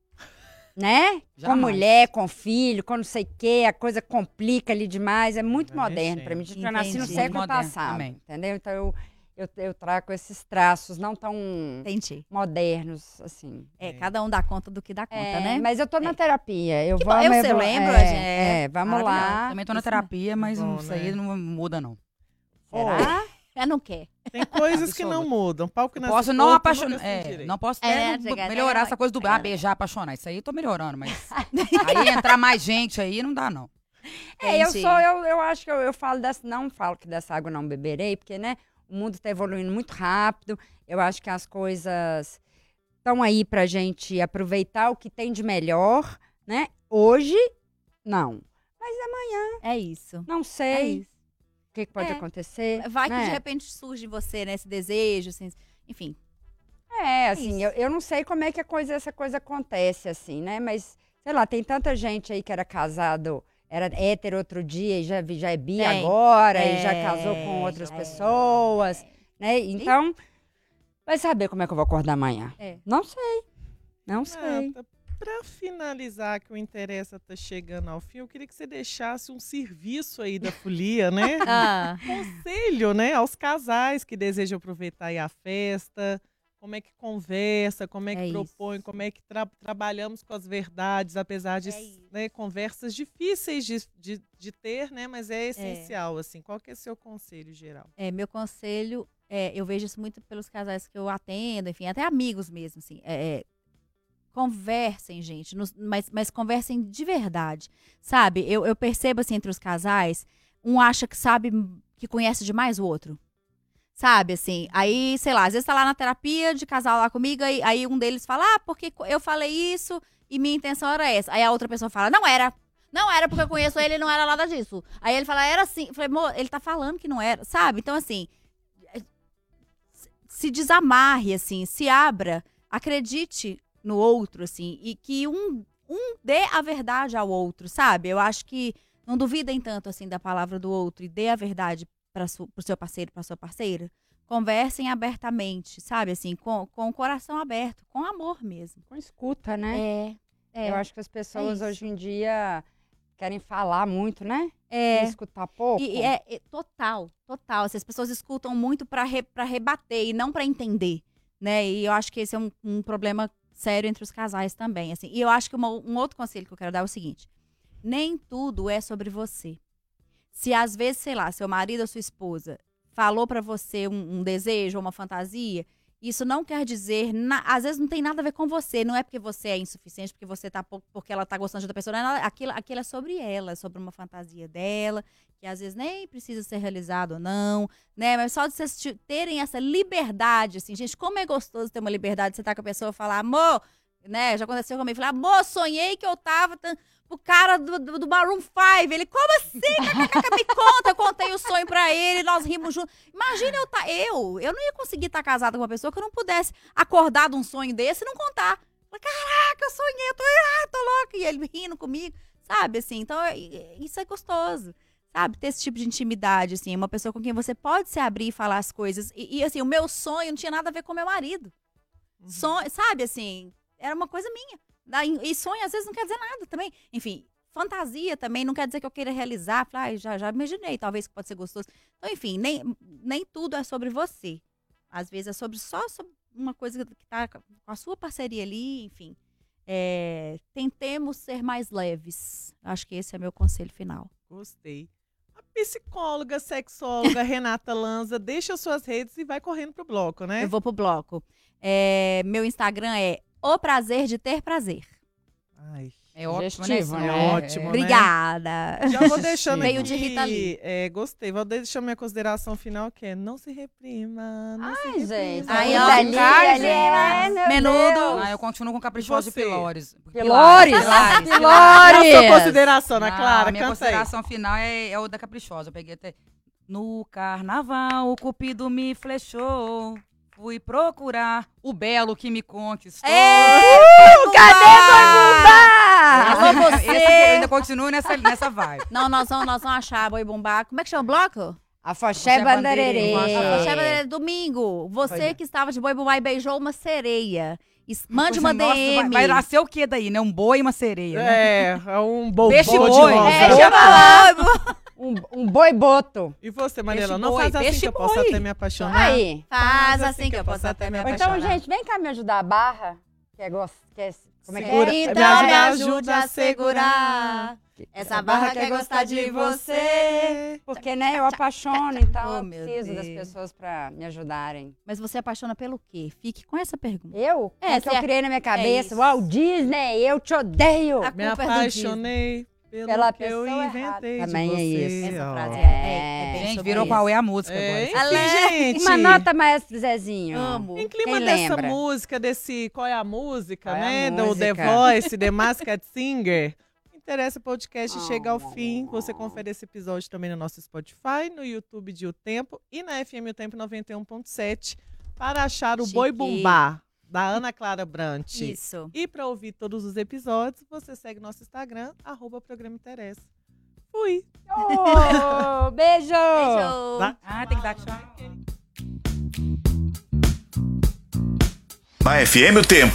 Né? Com Jamais. mulher, com filho, com não sei o quê, a coisa complica ali demais. É muito moderno pra mim. Eu nasci no século passado, também. entendeu? Então eu, eu, eu trago esses traços não tão Entendi. modernos, assim. É, É. cada um dá conta do que dá conta, É, né? Mas eu tô na terapia. Eu Que vou, bom, eu vou- lembro, É, gente, é é, vamos lá. Também tô na Isso terapia, mas Bom, isso aí né? não muda, não. Será? É, não quer. Tem coisas que não mudam. Pau que Eu posso não apaixonar. se É, não posso É, não- melhorar essa coisa do ah, beijar, apaixonar. Isso aí eu tô melhorando, mas. aí entrar mais gente aí não dá, não. É, eu Entendi. sou, eu, eu acho que eu, eu falo dessa, não falo que dessa água não beberei, porque, né, o mundo está evoluindo muito rápido. Eu acho que as coisas estão aí pra gente aproveitar o que tem de melhor, né? Hoje, não. É isso. Não É sei isso. o que, que pode É. acontecer. Vai que né? de repente surge em você, né? Esse desejo, assim, enfim. É, assim, isso. eu, eu não sei como é que a coisa, essa coisa acontece, assim, né? Mas, sei lá, tem tanta gente aí que era casado, era hétero outro dia e já, vi- já é bi Tem. agora e já É, casou com outras é. pessoas, né? Então, vai saber como é que eu vou acordar amanhã. É. Não sei. Não sei. Nata, Pra finalizar, que o Interessa tá chegando ao fim, eu queria que você deixasse um serviço aí da folia, né? Ah, Conselho, né, aos casais que desejam aproveitar aí a festa, como é que conversa, como é que É isso. propõe, como é que tra- trabalhamos com as verdades, apesar de É isso. né, conversas difíceis de, de, de ter, né? Mas é essencial, assim. Qual que é o seu conselho geral? É, meu conselho, é, eu vejo isso muito pelos casais que eu atendo, enfim, até amigos mesmo, assim. é, é, conversem, gente, nos- mas, mas conversem de verdade, sabe? Eu, eu percebo, assim, entre os casais, um acha que sabe, que conhece demais o outro. Sabe, assim, aí, sei lá, às vezes tá lá na terapia de casal lá comigo, aí, aí um deles fala, ah, porque eu falei isso e minha intenção era essa. Aí a outra pessoa fala, não era, não era porque eu conheço ele, não era nada disso. Aí ele fala, era assim. Falei, amor, ele tá falando que não era, sabe? Então, assim, se- se desamarre, assim, se abra, acredite no outro, assim, e que um, um dê a verdade ao outro, sabe? Eu acho que não duvidem tanto, assim, da palavra do outro e dê a verdade para pro seu parceiro, pra sua parceira. Conversem abertamente, sabe? Assim, com, com o coração aberto, com amor mesmo. Com escuta, né? É. É. Eu acho que as pessoas isso. hoje em dia querem falar muito, né? é. E escutar pouco. E, e é, é total, total. Assim, as pessoas escutam muito para re, pra rebater e não para entender, né? E eu acho que esse é um, um problema sério entre os casais também, assim. E eu acho que uma- um outro conselho que eu quero dar é o seguinte: nem tudo é sobre você. Se às vezes, sei lá, seu marido ou sua esposa falou para você um, um desejo ou uma fantasia, isso não quer dizer, na- às vezes não tem nada a ver com você, não é porque você é insuficiente, porque você tá porque ela tá gostando de outra pessoa, não é aquilo, aquilo é sobre ela, é sobre uma fantasia dela, que às vezes nem precisa ser realizado ou não, né? Mas só de vocês terem essa liberdade, assim, gente, como é gostoso ter uma liberdade, de você tá com a pessoa e falar, amor, né? Já aconteceu comigo, falar, amor, sonhei que eu tava tan- o cara do, do, do Maroon 5, ele, como assim? Me conta, eu contei o sonho pra ele, nós rimos juntos. Imagina eu tá, eu, eu não ia conseguir estar casada com uma pessoa que eu não pudesse acordar de um sonho desse e não contar. Caraca, eu sonhei, eu tô, ah, tô louca. E ele rindo comigo, sabe, assim, então é- é- isso é gostoso. Sabe, ter esse tipo de intimidade, assim, uma pessoa com quem você pode se abrir e falar as coisas. E, e, assim, o meu sonho não tinha nada a ver com meu marido. Uhum. Sonho, sabe, assim, era uma coisa minha. Da- E sonho às vezes não quer dizer nada também. Enfim, fantasia também não quer dizer que eu queira realizar. Falar, "Ai, já, já imaginei, talvez que pode ser gostoso. Então, enfim, nem, nem tudo é sobre você. Às vezes é sobre só sobre uma coisa que tá com a sua parceria ali, enfim. É, tentemos ser mais leves. Acho que esse é meu conselho final. Gostei. A psicóloga, sexóloga Renata Lanza deixa suas redes e vai correndo pro bloco, né? Eu vou pro bloco. É, meu Instagram é O Prazer de Ter Prazer. Ai, É ótimo, né? né? É ótimo, né? Obrigada. já vou deixando Veio aqui. de Rita Lee. É, gostei. Vou deixar minha consideração final, que é não se reprima. Não se Ai, reprima. gente. Ai, ó, ali, ali, é, meu Menudo. Deus. Ah, eu continuo com Caprichosa e você? Pilores. Pilores? Pilares. Qual a Pilores. sua consideração, Ana Clara? minha Canta aí. consideração final é, é o da Caprichosa. Eu peguei até. No carnaval, o cupido me flechou. Fui procurar o belo que me conquistou. Uh, Cadê Alô, Boi você? Esse aqui, eu ainda continuo nessa, nessa vibe. Não, nós vamos, nós vamos achar boi bumbá. Como é que chama o bloco? A Foché. Bandarerê. A Foché Bandeira, domingo. Você é. que estava de boi bumbá e beijou uma sereia. Mande uma Nossa, DM. Vai, vai nascer o que daí, né? Um boi e uma sereia. né? É, é um bom Peixe de boi. rosa. É, chama Um, um boi boto. E você, Mariela, não boi, faz assim peixe que eu possa até me apaixonar? Aí. Faz assim que eu posso até me apaixonar. então, gente, vem cá me ajudar a barra. Que é gosto. Que é, como é que é? Então Me ajude a segurar. Essa barra quer gostar de você. Porque, né, eu apaixono, então Oh, eu preciso das Deus. pessoas pra me ajudarem. Mas você apaixona pelo quê? Fique com essa pergunta. Eu? É, É, que eu criei na minha isso. cabeça. Walt Disney, eu te odeio. A Me é apaixonei pelo Pela que eu pessoa inventei errada. de Também é isso. Essa frase é, É. é, Gente, virou isso. qual é a música É, agora. enfim, Ale- gente. Uma nota, maestro Zezinho. Amo. Em clima Quem dessa lembra? música, desse Qual é a Música, Qual é a né? Do The? Voice, The Masked Singer. Interessa o podcast Ah, chega ao fim. Você confere esse episódio também no nosso Spotify, no YouTube de O Tempo e na FM O Tempo 91.7 para achar o Chique. Boi Bumbá, da Ana Clara Brant. Isso. E para ouvir todos os episódios, você segue nosso Instagram, arroba Programa Interessa. Fui! Oh, beijo. Beijo. Tá? Ah, tem que dar tchau. Na FM O Tempo.